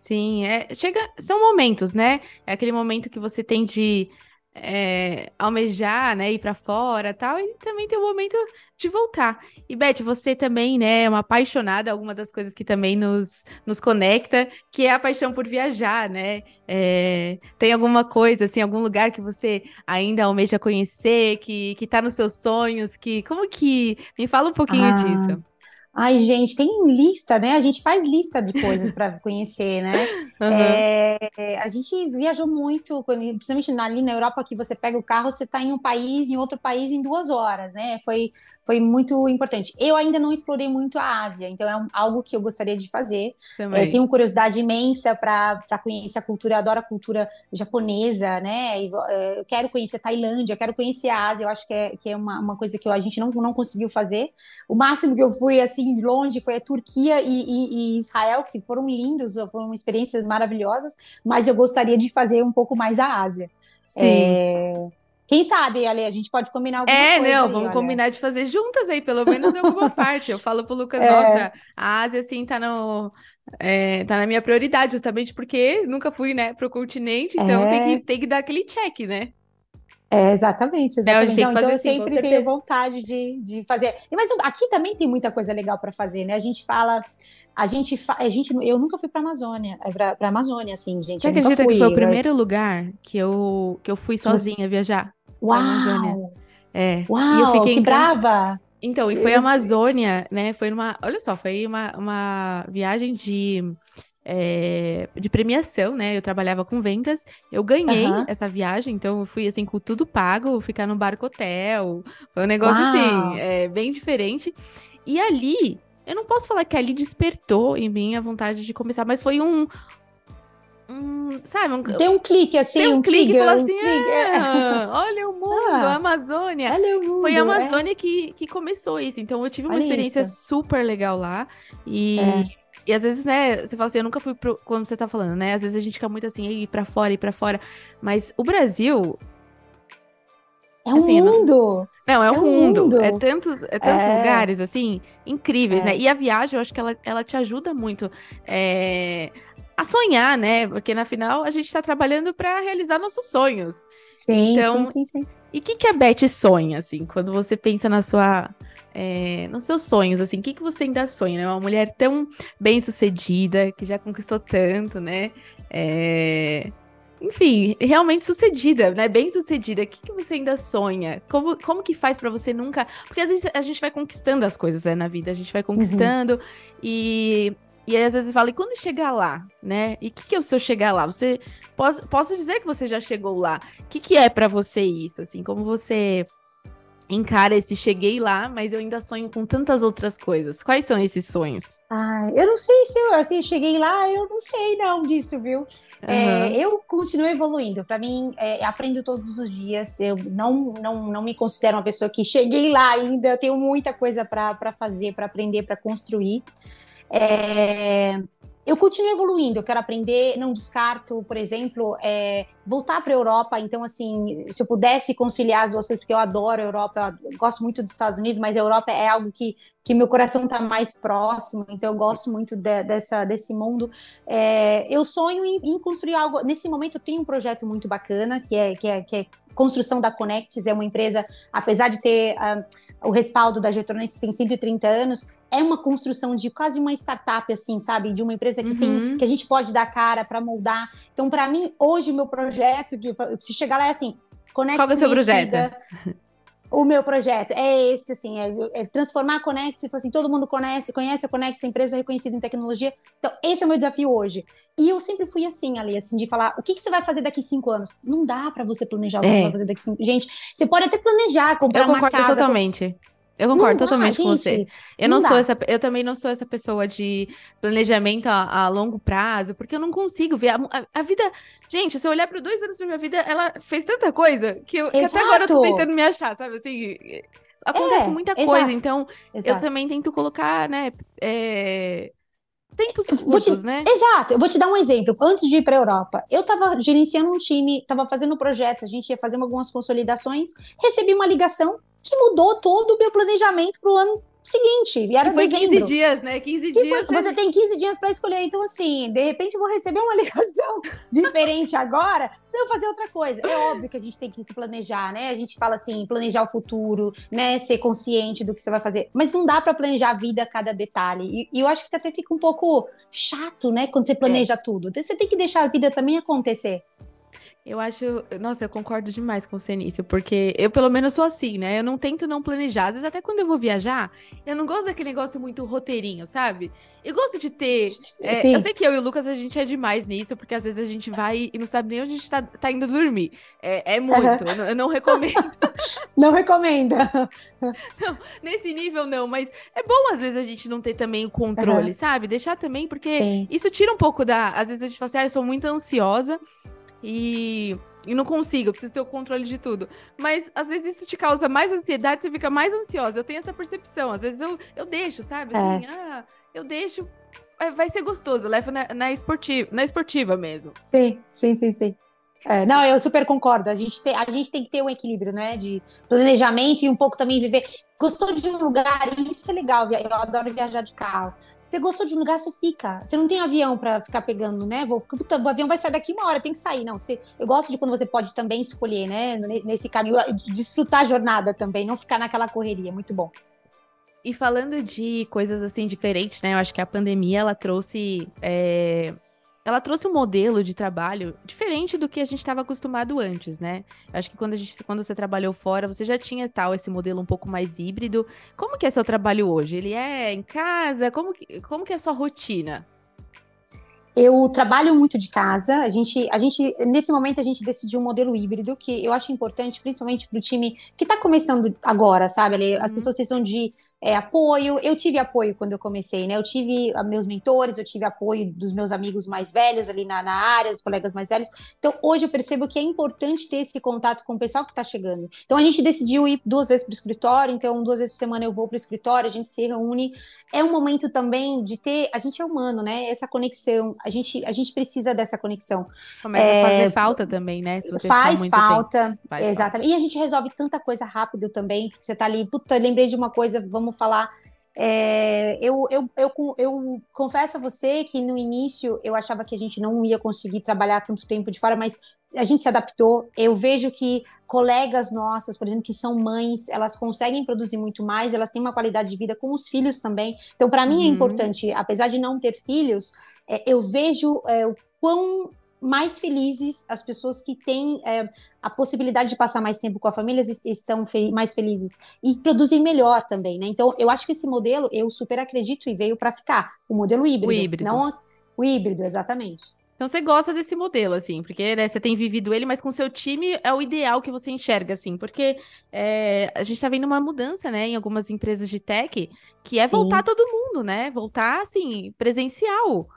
Sim, é, chega, são momentos, né? É aquele momento que você tem de é, almejar, né, ir pra fora, tal, e também tem o momento de voltar. E Beth, você também, né, é uma apaixonada, alguma das coisas que também nos, nos conecta, que é a paixão por viajar, né? É, tem alguma coisa, assim, algum lugar que você ainda almeja conhecer, que, que tá nos seus sonhos, que, como que, me fala um pouquinho Ah, disso. Ai, gente, tem lista, né? A gente faz lista de coisas para conhecer, né? Aham. É, a gente viajou muito, principalmente ali na Europa, que você pega o carro, você está em um país, em outro país em duas horas, né? Foi, foi muito importante. Eu ainda não explorei muito a Ásia, então é um- algo que eu gostaria de fazer. Também. tenho curiosidade imensa para conhecer a cultura, eu adoro a cultura japonesa, né? E, é, eu quero conhecer a Tailândia, eu quero conhecer a Ásia, eu acho que é, que é uma, uma coisa que eu- a gente não, não conseguiu fazer. O máximo que eu fui assim longe foi a Turquia e, e- e Israel, que foram lindos, foram experiências maravilhosas, mas eu gostaria de fazer um pouco mais a Ásia. Sim. É, Quem sabe, Ale, a gente pode combinar alguma É, coisa não, aí, vamos olha. combinar de fazer juntas aí, pelo menos em alguma parte. Eu falo pro Lucas, É. nossa, a Ásia, assim, tá no, é, tá na minha prioridade, justamente porque nunca fui, né, pro continente, então É. tem que, tem que dar aquele check, né? É, exatamente, É, exatamente. que Não, então eu assim, sempre tenho vontade de, de fazer. Mas aqui também tem muita coisa legal para fazer, né? A gente fala, a gente, fa... a gente, eu nunca fui para Amazônia, para para Amazônia, assim, gente. Você acredita que fui. foi o Eu- primeiro lugar que eu, que eu fui Que você- sozinha viajar? Pra Amazônia. Uau, É. E eu uau, fiquei que encan- brava! Então, e foi Eu Amazônia, né? Foi numa. Olha só, foi uma, uma viagem de é, de premiação, né? Eu trabalhava com vendas, eu ganhei uhum. essa viagem, então eu fui assim com tudo pago, ficar no barco hotel, foi um negócio assim, Uau. assim, é, bem diferente. E ali, eu não posso falar que ali despertou em mim a vontade de começar, mas foi um, um, sabe, um, Deu um clique assim, um, um clique e falou assim: ah, olha o mundo, ah, a Amazônia. Olha o mundo, Foi a é. Amazônia é. que, que começou isso. Então eu tive uma olha experiência isso. super legal lá. E, é. e às vezes, né, você fala assim, eu nunca fui pro. Quando você tá falando, né? Às vezes a gente fica muito assim, ir pra fora, ir pra fora. Mas o Brasil. É um assim, mundo! Não, não é, é um mundo. mundo. É tantos, é tantos é. lugares, assim, incríveis, né? E a viagem, eu acho que ela, ela te ajuda muito. É a sonhar, né? Porque na final a gente está trabalhando para realizar nossos sonhos. Sim, então, sim, sim, sim. E o que, que a Beth sonha, assim, quando você pensa na sua. É, nos seus sonhos, assim, o que, que você ainda sonha, né? Uma mulher tão bem sucedida, que já conquistou tanto, né? É, enfim, realmente sucedida, né? Bem sucedida. O que, que você ainda sonha? Como, como que faz para você nunca. Porque a gente, a gente vai conquistando as coisas né, na vida, a gente vai conquistando uhum. e e aí, às vezes, fala, e quando chegar lá, né? E o que, que é o seu chegar lá? Você posso, posso dizer que você já chegou lá. O que, que é para você isso? Assim, como você encara esse cheguei lá, mas eu ainda sonho com tantas outras coisas. Quais são esses sonhos? Ah, eu não sei se eu assim, cheguei lá, eu não sei não disso, viu? Uhum. É, eu continuo evoluindo. Para mim, é, aprendo todos os dias. Eu não, não, não me considero uma pessoa que cheguei lá ainda. Eu tenho muita coisa para fazer, para aprender, para construir. É, eu continuo evoluindo, eu quero aprender, não descarto, por exemplo, é, voltar para a Europa. Então, assim, se eu pudesse conciliar as duas coisas, porque eu adoro a Europa, eu gosto muito dos Estados Unidos, mas a Europa é algo que, que meu coração está mais próximo, então eu gosto muito de, dessa, desse mundo. É, eu sonho em, em, construir algo. Nesse momento, eu tenho um projeto muito bacana, que é, que é, que é construção da Connects, é uma empresa, apesar de ter uh, o respaldo da Getronics, tem 130 anos, é uma construção de quase uma startup, assim, sabe? De uma empresa que uhum. tem que a gente pode dar cara para moldar. Então, para mim, hoje, o meu projeto, que se chegar lá é assim, Connect Qual é o seu projeto? O meu projeto é esse, assim, é, é transformar a Connect, tipo assim, todo mundo conhece, conhece a Connect, a empresa reconhecida em tecnologia. Então, esse é o meu desafio hoje. E eu sempre fui assim, ali, assim, de falar, o que, que você vai fazer daqui cinco anos? Não dá para você planejar o que é. você vai fazer daqui cinco Gente, você pode até planejar, comprar eu uma casa... totalmente. Eu concordo totalmente com você. Eu não, não sou essa, eu também não sou essa pessoa de planejamento a, a longo prazo, porque eu não consigo ver a, a, a vida. Gente, se eu olhar para dois anos da minha vida, ela fez tanta coisa que, eu, que até agora eu tô tentando me achar, sabe? Assim, acontece é, muita coisa, exato, então exato. eu também tento colocar, né? É, tempos curtos, te, né? Exato. Eu vou te dar um exemplo. Antes de ir para a Europa, eu estava gerenciando um time, estava fazendo projetos, a gente ia fazer algumas consolidações, recebi uma ligação que mudou todo o meu planejamento para o ano seguinte. E era foi dezembro. 15 dias, né? 15 que dias. Foi, né? Você tem 15 dias para escolher. Então, assim, de repente eu vou receber uma ligação diferente agora para eu fazer outra coisa. É óbvio que a gente tem que se planejar, né? A gente fala assim, planejar o futuro, né? Ser consciente do que você vai fazer. Mas não dá para planejar a vida a cada detalhe. E, e, eu acho que até fica um pouco chato, né? Quando você planeja é. tudo. Então, você tem que deixar a vida também acontecer. Eu acho, nossa, eu concordo demais com você nisso, porque eu pelo menos sou assim, né? Eu não tento não planejar. Às vezes até quando eu vou viajar, eu não gosto daquele negócio muito roteirinho, sabe? Eu gosto de ter. É, eu sei que eu e o Lucas a gente é demais nisso, porque às vezes a gente vai e não sabe nem onde a gente tá, tá indo dormir. É, é muito, eu, não, eu, não, recomendo. não recomenda. Não, nesse nível não, mas é bom às vezes a gente não ter também o controle, uhum. sabe? Deixar também, porque Sim. isso tira um pouco da. Às vezes a gente fala assim, ah, eu sou muito ansiosa e, e não consigo, eu preciso ter o controle de tudo. Mas às vezes isso te causa mais ansiedade, você fica mais ansiosa. Eu tenho essa percepção. Às vezes eu, eu deixo, sabe? Assim, é. ah, eu deixo. Vai ser gostoso, eu levo na, na, esportiva, na esportiva mesmo. Sim, sim, sim, sim. É, não, eu super concordo. A gente, tem, a gente tem que ter um equilíbrio, né? De planejamento e um pouco também viver. Gostou de um lugar, isso é legal. Eu adoro viajar de carro. Você gostou de um lugar, você fica. Você não tem avião para ficar pegando, né? Vou, o avião vai sair daqui uma hora, tem que sair. Não, você, eu gosto de quando você pode também escolher, né? Nesse caminho, desfrutar a jornada também, não ficar naquela correria. Muito bom. E falando de coisas assim diferentes, né? Eu acho que a pandemia ela trouxe é, ela trouxe um modelo de trabalho diferente do que a gente estava acostumado antes, né? Acho que quando, a gente, quando você trabalhou fora, você já tinha tal esse modelo um pouco mais híbrido. Como que é seu trabalho hoje? Ele é em casa? Como que, como que é a sua rotina? Eu trabalho muito de casa. A gente, a gente, nesse momento, a gente decidiu um modelo híbrido que eu acho importante, principalmente para o time que está começando agora, sabe? As uhum. pessoas precisam de é, apoio. Eu tive apoio quando eu comecei, né? Eu tive ah, meus mentores, eu tive apoio dos meus amigos mais velhos ali na, na área, dos colegas mais velhos. Então, hoje eu percebo que é importante ter esse contato com o pessoal que está chegando. Então, a gente decidiu ir duas vezes para o escritório, então, duas vezes por semana eu vou para o escritório, a gente se reúne. É um momento também de ter. A gente é humano, né? Essa conexão. A gente, a gente precisa dessa conexão. Começa é, a fazer falta também, né? faz falta. Faz exatamente. Falta. E a gente resolve tanta coisa rápido também. Você tá ali, puta, lembrei de uma coisa, vamos vamos falar. É, eu, eu, eu, eu, confesso a você que no início eu achava que a gente não ia conseguir trabalhar tanto tempo de fora, mas a gente se adaptou. Eu vejo que colegas nossas, por exemplo, que são mães, elas conseguem produzir muito mais, elas têm uma qualidade de vida com os filhos também. Então, para mim é uhum. importante, apesar de não ter filhos, é, eu vejo é, o quão mais felizes, as pessoas que têm é, a possibilidade de passar mais tempo com a família estão mais felizes e produzem melhor também, né? Então, eu acho que esse modelo, eu super acredito e veio para ficar, o modelo híbrido, o híbrido. não o híbrido, exatamente. Então você gosta desse modelo, assim, porque né, você tem vivido ele, mas com seu time é o ideal que você enxerga, assim, porque é, a gente está vendo uma mudança, né, em algumas empresas de tech, que é Sim. voltar todo mundo, né? Voltar, assim, presencial.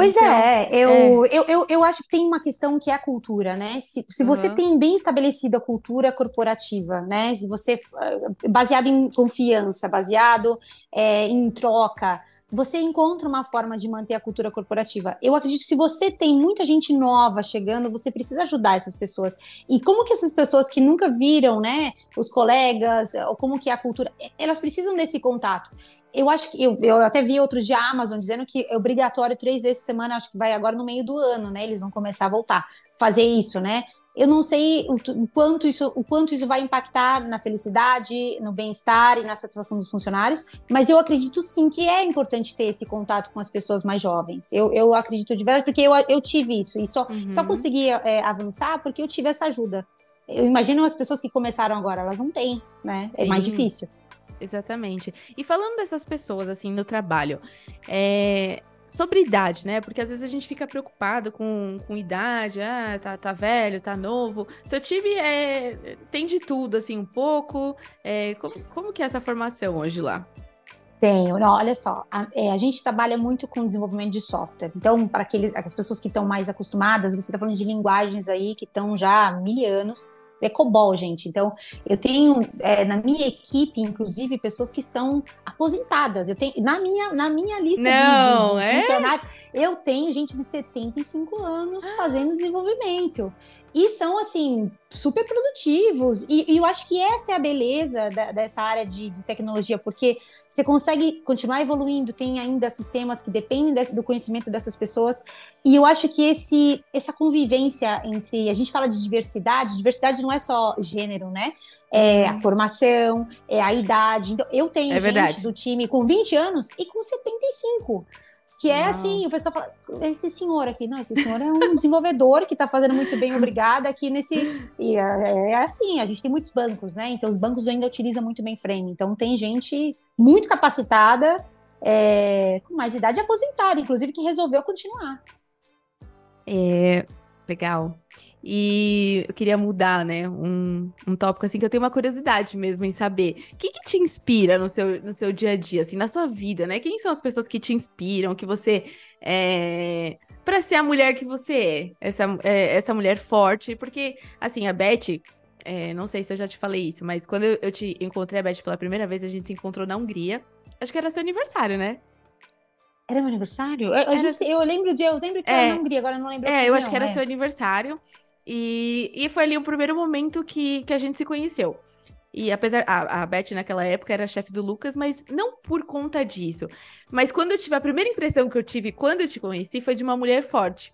Pois então, é, eu, é. Eu, eu, eu acho que tem uma questão que é a cultura, né? Se, se você uhum. tem bem estabelecida a cultura corporativa, né? Se você, ah, baseado em confiança, baseado é, em troca, você encontra uma forma de manter a cultura corporativa. Eu acredito que se você tem muita gente nova chegando, você precisa ajudar essas pessoas. E como que essas pessoas que nunca viram, né, os colegas, ou como que é a cultura, elas precisam desse contato. Eu acho que eu, eu até vi outro dia a Amazon dizendo que é obrigatório três vezes por semana, acho que vai agora no meio do ano, né? Eles vão começar a voltar fazer isso, né? Eu não sei o, o, quanto isso, o quanto isso vai impactar na felicidade, no bem-estar e na satisfação dos funcionários, mas eu acredito sim que é importante ter esse contato com as pessoas mais jovens. Eu, eu acredito de verdade, porque eu, eu tive isso e só, uhum. só consegui é, avançar porque eu tive essa ajuda. Eu imagino as pessoas que começaram agora, elas não têm, né? É mais difícil. Exatamente. E falando dessas pessoas, assim, no trabalho, é, sobre idade, né? Porque às vezes a gente fica preocupado com, com idade, ah, tá, tá velho, tá novo. Seu time é, tem de tudo, assim, um pouco. É, como, como que é essa formação hoje lá? Tenho, não, olha só, a, é, a, gente trabalha muito com desenvolvimento de software. Então, para aquelas pessoas que estão mais acostumadas, você está falando de linguagens aí que estão já há mil anos é COBOL, gente. Então, eu tenho é, na minha equipe, inclusive, pessoas que estão aposentadas. Eu tenho na minha, na minha lista Não, de, de, de é? funcionários, eu tenho gente de 75 anos ah. fazendo desenvolvimento. E são, assim, super produtivos. E, e, eu acho que essa é a beleza da, dessa área de, de, tecnologia, porque você consegue continuar evoluindo, tem ainda sistemas que dependem desse, do conhecimento dessas pessoas. E eu acho que esse, essa convivência entre. A gente fala de diversidade, diversidade não é só gênero, né? É a uhum. formação, é a idade. Então, eu tenho é gente do time com 20 anos e com 75. Que é assim, o pessoal fala, esse senhor aqui, não, esse senhor é um desenvolvedor que está fazendo muito bem, obrigada, aqui nesse. E é, é, assim, a gente tem muitos bancos, né? Então os bancos ainda utilizam muito bem frame. Então tem gente muito capacitada, é, com mais idade aposentada, inclusive, que resolveu continuar. É, legal. E eu queria mudar, né, um, um tópico assim que eu tenho uma curiosidade mesmo em saber. O que, que te inspira no seu, no seu dia a dia, assim, na sua vida, né? Quem são as pessoas que te inspiram, que você é, para ser a mulher que você é, essa, é, essa mulher forte, porque assim, a Beth, é, não sei se eu já te falei isso, mas quando eu, eu, te encontrei a Beth pela primeira vez, a gente se encontrou na Hungria. Acho que era seu aniversário, né? Era meu aniversário? Eu, era... eu lembro de, eu lembro que é, era na Hungria, agora eu não lembro. É, eu acho que era é. seu aniversário. E, e foi ali o primeiro momento que, que a gente se conheceu. E apesar. A, a Beth naquela época era chefe do Lucas, mas não por conta disso. Mas quando eu tive. A primeira impressão que eu tive quando eu te conheci foi de uma mulher forte.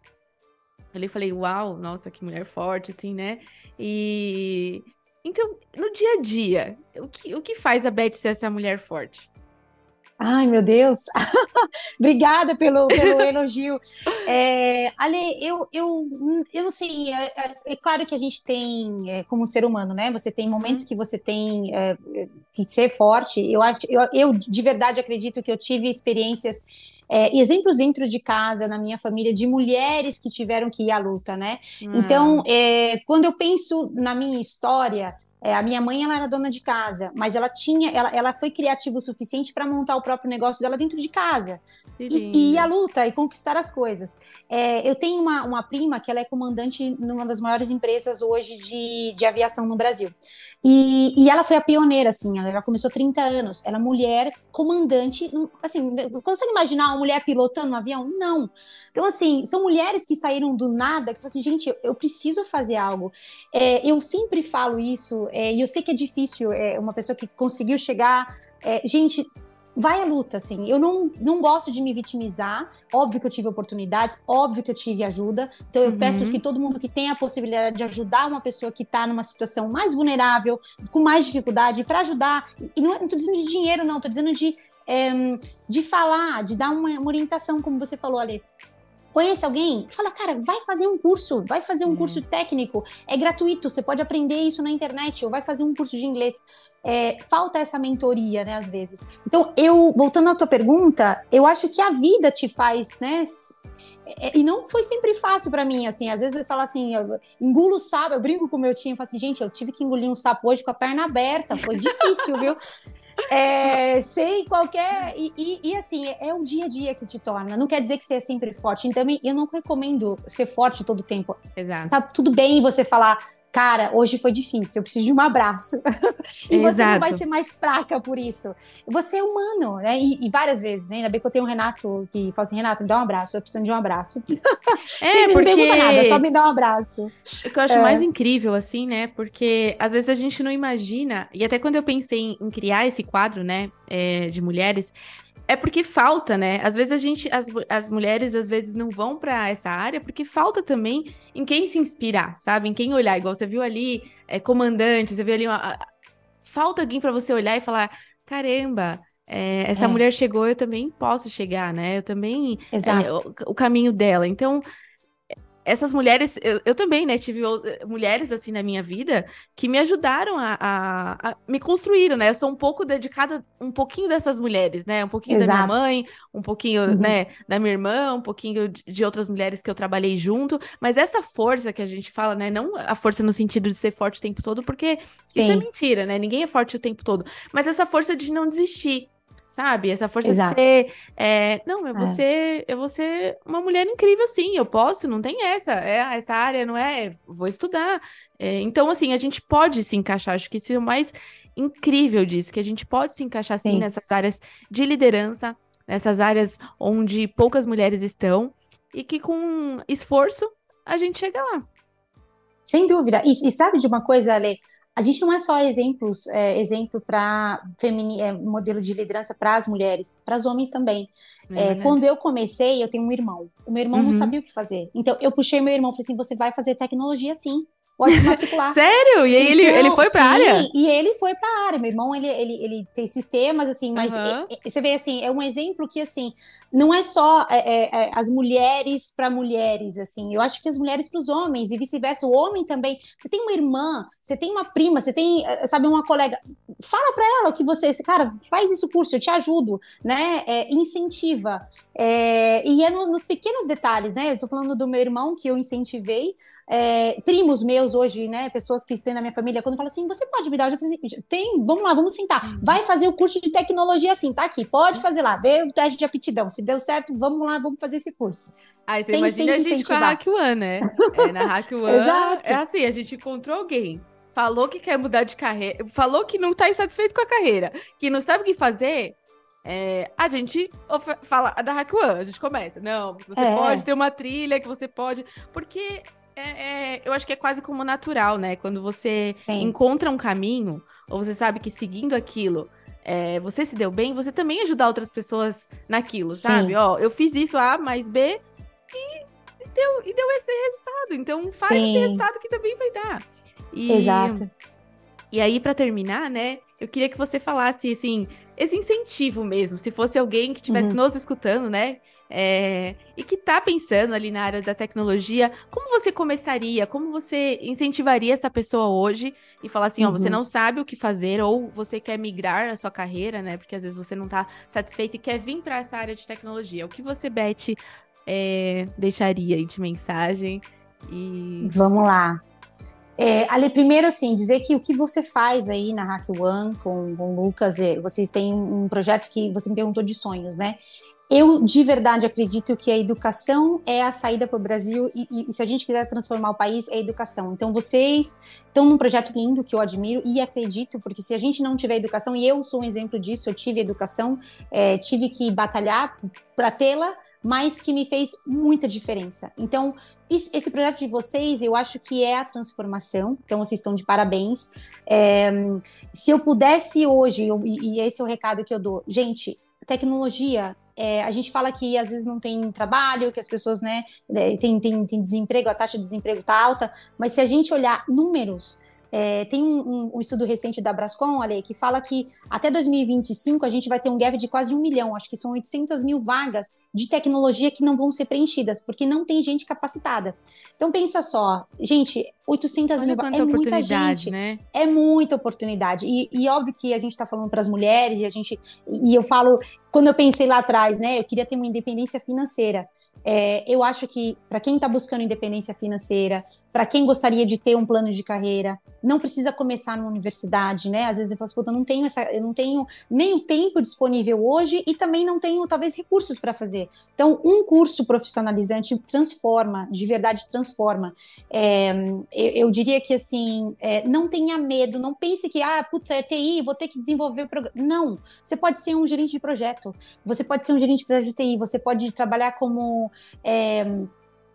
Ali falei, uau, nossa, que mulher forte, assim, né? E. Então, no dia a dia, o que, o que faz a Beth ser essa mulher forte? Ai, meu Deus! Obrigada pelo, pelo elogio. É, Ale, eu, eu, eu não sei, é, é, é claro que a gente tem, é, como ser humano, né? Você tem momentos uhum. que você tem é, que ser forte. Eu, eu, eu, de verdade, acredito que eu tive experiências, é, exemplos dentro de casa, na minha família, de mulheres que tiveram que ir à luta, né? Uhum. Então, quando eu penso na minha história, é, a minha mãe ela era dona de casa, mas ela tinha, ela, ela foi criativa o suficiente para montar o próprio negócio dela dentro de casa. E, e, a luta e conquistar as coisas. É, eu tenho uma, uma prima que ela é comandante numa das maiores empresas hoje de, de aviação no Brasil. E, e ela foi a pioneira, assim, ela já começou 30 anos. Ela é mulher comandante, assim, consegue imaginar uma mulher pilotando um avião? Não. Então, assim, são mulheres que saíram do nada, que falam assim, gente, eu, eu preciso fazer algo. É, eu sempre falo isso, é, e eu sei que é difícil, é, uma pessoa que conseguiu chegar. É, gente, vai à luta, assim. Eu não, não gosto de me vitimizar. Óbvio que eu tive oportunidades, óbvio que eu tive ajuda. Então eu uhum. peço que todo mundo que tem a possibilidade de ajudar uma pessoa que está numa situação mais vulnerável, com mais dificuldade, para ajudar. E não, estou dizendo de dinheiro, não, estou dizendo de, é, de falar, de dar uma, uma orientação, como você falou ali conhece alguém? Fala, cara, vai fazer um curso, vai fazer um uhum. curso técnico, é gratuito, você pode aprender isso na internet, ou vai fazer um curso de inglês é, falta essa mentoria, né, às vezes. Então, eu, voltando à tua pergunta, eu acho que a vida te faz, né, é, e não foi sempre fácil para mim, assim, às vezes eu falo assim, eu engulo sapo, eu brinco com o meu time, eu falo assim, gente, eu tive que engolir um sapo hoje com a perna aberta, foi difícil, viu? É, sei qualquer. E, e, e, assim, é o dia a dia que te torna. Não quer dizer que você é sempre forte. Então, eu não recomendo ser forte todo o tempo. Exato. Tá tudo bem você falar, cara, hoje foi difícil, eu preciso de um abraço. e Exato. você não vai ser mais fraca por isso. Você é humano, né? E, e, várias vezes, né? Ainda bem que eu tenho um Renato que fala assim, Renato, me dá um abraço, eu preciso de um abraço. É, porque... Não pergunta nada, só me dá um abraço. O que eu acho é. mais incrível, assim, né? Porque às vezes a gente não imagina, e até quando eu pensei em, em criar esse quadro, né, é, de mulheres, é porque falta, né? Às vezes a gente, as, as mulheres, às vezes não vão para essa área porque falta também em quem se inspirar, sabe? Em quem olhar. Igual você viu ali, é, comandante, você viu ali uma. Falta alguém para você olhar e falar: caramba, é, essa é. mulher chegou, eu também posso chegar, né? Eu também. Exato. É, o, o, caminho dela. Então, essas mulheres, eu, eu, também, né, tive mulheres assim na minha vida que me ajudaram a, a, a, me construíram, né? Eu sou um pouco dedicada, um pouquinho dessas mulheres, né? Um pouquinho Exato. da minha mãe, um pouquinho, uhum. né, da minha irmã, um pouquinho de, outras mulheres que eu trabalhei junto. Mas essa força que a gente fala, né? Não a força no sentido de ser forte o tempo todo, porque Sim. isso é mentira, né? Ninguém é forte o tempo todo. Mas essa força de não desistir, sabe? Essa força Exato. de ser. É, não, eu vou, é. ser, eu vou ser uma mulher incrível, sim, eu posso, não tem essa. É, essa área não é. Vou estudar. É, então, assim, a gente pode se encaixar. Acho que isso é o mais incrível disso, que a gente pode se encaixar sim, sim nessas áreas de liderança, nessas áreas onde poucas mulheres estão, e que com esforço a gente chega lá. Sem dúvida. E, e sabe de uma coisa, Ale? A gente não é só exemplos, é, exemplo para é, modelo de liderança para as mulheres, para os homens também. É, é quando eu comecei, eu tenho um irmão. O meu irmão uhum. não sabia o que fazer. Então eu puxei meu irmão e falei assim: você vai fazer tecnologia sim pode se matricular. Sério? E aí ele, ele foi para área? E ele foi para área. Meu irmão, ele, ele, ele fez sistemas, assim, mas uhum. você vê, assim, é um exemplo que, assim, não é só é, é, é as mulheres para mulheres, assim. Eu acho que as mulheres para os homens e vice-versa. O homem também. Você tem uma irmã, você tem uma prima, você tem, eh, sabe, uma colega. Fala para ela o que você, cara, faz esse curso, eu te ajudo, né? É, incentiva. É, e é no, nos pequenos detalhes, né? Eu tô falando do meu irmão que eu incentivei, é, primos meus hoje, né, pessoas que têm na minha família, quando falam assim, você pode me dar? Eu falei, tem, vamos lá, vamos sentar. Vai fazer o curso de tecnologia assim, tá aqui, pode fazer lá, vê o teste de aptidão. Se deu certo, vamos lá, vamos fazer esse curso. Aí você tem, imagina tem a gente incentivar. com a Hack One, né? É, na Hack One, é assim, a gente encontrou alguém, falou que quer mudar de carreira, falou que não tá insatisfeito com a carreira, que não sabe o que fazer, é, a gente fala da Hack One, a gente começa. Não, você é. pode ter uma trilha, que você pode. Porque é, é, eu acho que é quase como natural, né? Quando você Sim. encontra um caminho, ou você sabe que seguindo aquilo é, você se deu bem, você também ajudar outras pessoas naquilo, Sim. sabe? Ó, eu fiz isso A mais B e, e, deu, e deu esse resultado. Então faz Sim. esse resultado que também vai dar. E, Exato. E aí, para terminar, né? Eu queria que você falasse assim. esse incentivo mesmo. Se fosse alguém que estivesse uhum. nos escutando, né? É, e que está pensando ali na área da tecnologia, como você começaria? Como você incentivaria essa pessoa hoje e falar assim, uhum. ó, você uhum. não sabe o que fazer ou você quer migrar a sua carreira, né? Porque às vezes você não está satisfeito e quer vir para essa área de tecnologia. O que você, Beth, é, deixaria aí de mensagem? E... Vamos lá. É, Ali, primeiro, assim, dizer que o que você faz aí na Hack One com, com o Lucas, é, vocês têm um projeto que você me perguntou de sonhos, né? Eu de verdade acredito que a educação é a saída para o Brasil e, e, se a gente quiser transformar o país, é a educação. Então vocês estão num projeto lindo que eu admiro e acredito, porque se a gente não tiver educação, e eu sou um exemplo disso, eu tive educação, é, tive que batalhar para tê-la, mas que me fez muita diferença. Então, esse projeto de vocês, eu acho que é a transformação. Então, vocês estão de parabéns. É, se eu pudesse hoje, e, e esse é o recado que eu dou, gente, tecnologia é, a gente fala que às vezes não tem trabalho, que as pessoas, né, é, tem, tem, tem desemprego, a taxa de desemprego está alta, mas se a gente olhar números, é, tem um, um, estudo recente da Brascom, Ale, que fala que até 2025 a gente vai ter um gap de quase um milhão, acho que são 800 mil vagas de tecnologia que não vão ser preenchidas, porque não tem gente capacitada. Então pensa só, gente, 800 Olha mil vagas é muita gente, né? É muita oportunidade. E, e óbvio que a gente está falando para as mulheres, e a gente, e eu falo, quando eu pensei lá atrás, né, eu queria ter uma independência financeira. É, eu acho que para quem está buscando independência financeira, para quem gostaria de ter um plano de carreira, não precisa começar numa universidade, né? Às vezes eu falo assim, eu não tenho essa, eu não tenho nem o tempo disponível hoje e também não tenho talvez recursos para fazer. Então, um curso profissionalizante transforma, de verdade transforma. É, eu, eu, diria que assim, é, não tenha medo, não pense que ah, puta, é TI, vou ter que desenvolver o programa. Não, você pode ser um gerente de projeto, você pode ser um gerente de projeto de TI, você pode trabalhar como é,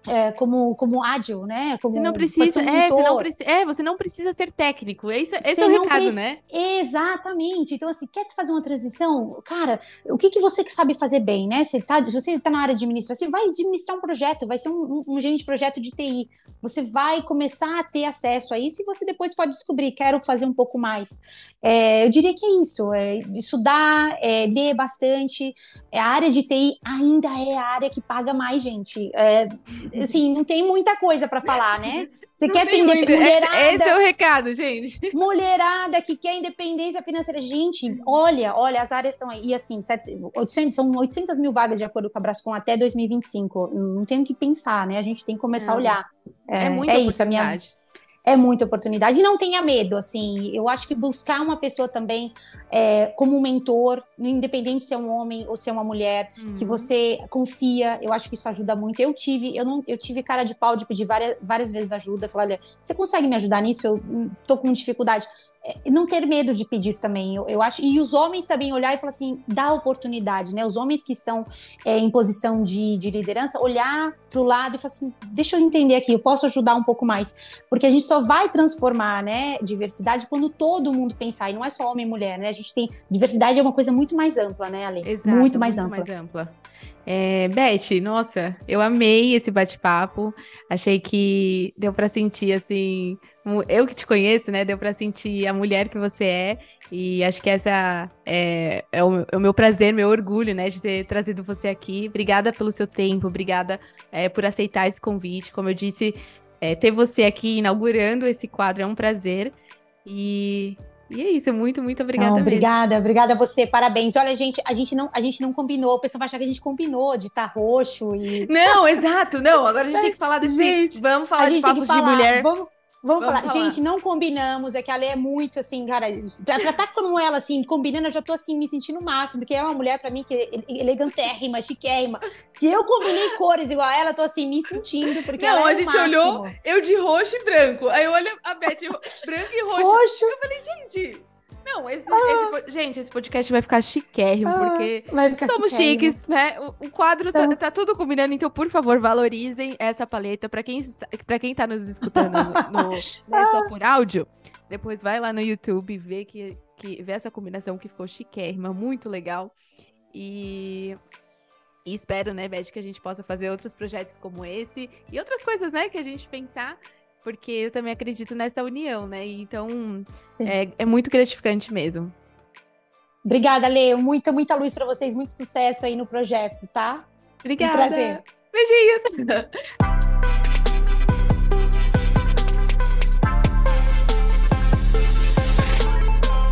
é, como, como ágil, né? Como, você não precisa, um é, você não precisa, é, você não precisa ser técnico. Esse, esse é o recado, né? Exatamente. Então, assim, quer fazer uma transição? Cara, o que, que você que sabe fazer bem, né? Você tá, você tá na área de administração, vai administrar um projeto, vai ser um, um, um gerente de projeto de TI. Você vai começar a ter acesso a isso e você depois pode descobrir, quero fazer um pouco mais. É, eu diria que é isso, é estudar, é, ler bastante. É, a área de TI ainda é a área que paga mais, gente. É, assim, não tem muita coisa para falar, né? Você não quer ter mulherada. Esse é o recado, gente. Mulherada que quer independência financeira. Gente, olha, olha, as áreas estão aí. E assim, 800, são 800 mil vagas de acordo com a Brascom até 2025. Não tem o que pensar, né? A gente tem que começar a olhar. É, é muita é isso, a minha é muita oportunidade. E não tenha medo, assim. Eu acho que buscar uma pessoa também é, como mentor, independente se é um homem ou se é uma mulher, uhum. que você confia, eu acho que isso ajuda muito. Eu tive, eu não, eu tive cara de pau de pedir várias, várias vezes ajuda. Falar, olha, você consegue me ajudar nisso? Eu tô com dificuldade. É, não ter medo de pedir também, eu, eu, acho. E os homens também olhar e falar assim, dá oportunidade, né? Os homens que estão é, em posição de, de liderança, olhar para o lado e falar assim, deixa eu entender aqui, eu posso ajudar um pouco mais. Porque a gente só vai transformar, né, diversidade quando todo mundo pensar, e não é só homem e mulher, né? A gente tem. Diversidade é uma coisa muito mais ampla, né, Ale? Exato, muito mais muito ampla. Mais ampla. É, Beth, nossa, eu amei esse bate-papo. Achei que deu para sentir assim, eu que te conheço, né? Deu para sentir a mulher que você é. E acho que essa é, é, o, é o, meu prazer, meu orgulho, né, de ter trazido você aqui. Obrigada pelo seu tempo, obrigada é, por aceitar esse convite. Como eu disse, é, ter você aqui inaugurando esse quadro é um prazer. E e é isso, muito, muito obrigada. Não, obrigada, mesmo. obrigada a você, parabéns. Olha, gente, a gente não, a gente não combinou, o pessoal vai achar que a gente combinou de estar tá roxo e. Não, exato, não. Agora a gente tem que falar desse. Gente, vamos falar de papos de mulher. Vamos, Vamos, Vamos falar. falar. Gente, não combinamos. É que a Lê é muito assim, cara. Pra estar tá com ela, assim, combinando, eu já tô assim, me sentindo o máximo. Porque é uma mulher, pra mim, que é elegantérrima, chiquérrima. Se eu combinei cores igual a ela, eu tô assim, me sentindo. Porque não, ela é a gente olhou, eu de roxo e branco. Aí eu olho a Beth branco e roxo. roxo. Eu falei, gente. Não, esse, ah. esse, gente, esse podcast vai ficar chiquérrimo, ah, porque ficar somos chiquérrimo. chiques, né? O, o quadro tá, então... tá, tá, tudo combinando, então, por favor, valorizem essa paleta. Pra quem, pra quem tá nos escutando no, no né, só por áudio, depois vai lá no YouTube vê, que, que, vê essa combinação que ficou chiquérrima, muito legal. E e espero, né, Beth, que a gente possa fazer outros projetos como esse e outras coisas, né, que a gente pensar porque eu também acredito nessa união, né? Então é, é, muito gratificante mesmo. Obrigada, Lê. Muita, muita luz para vocês, muito sucesso aí no projeto, tá? Obrigada. Um prazer. Beijinhos.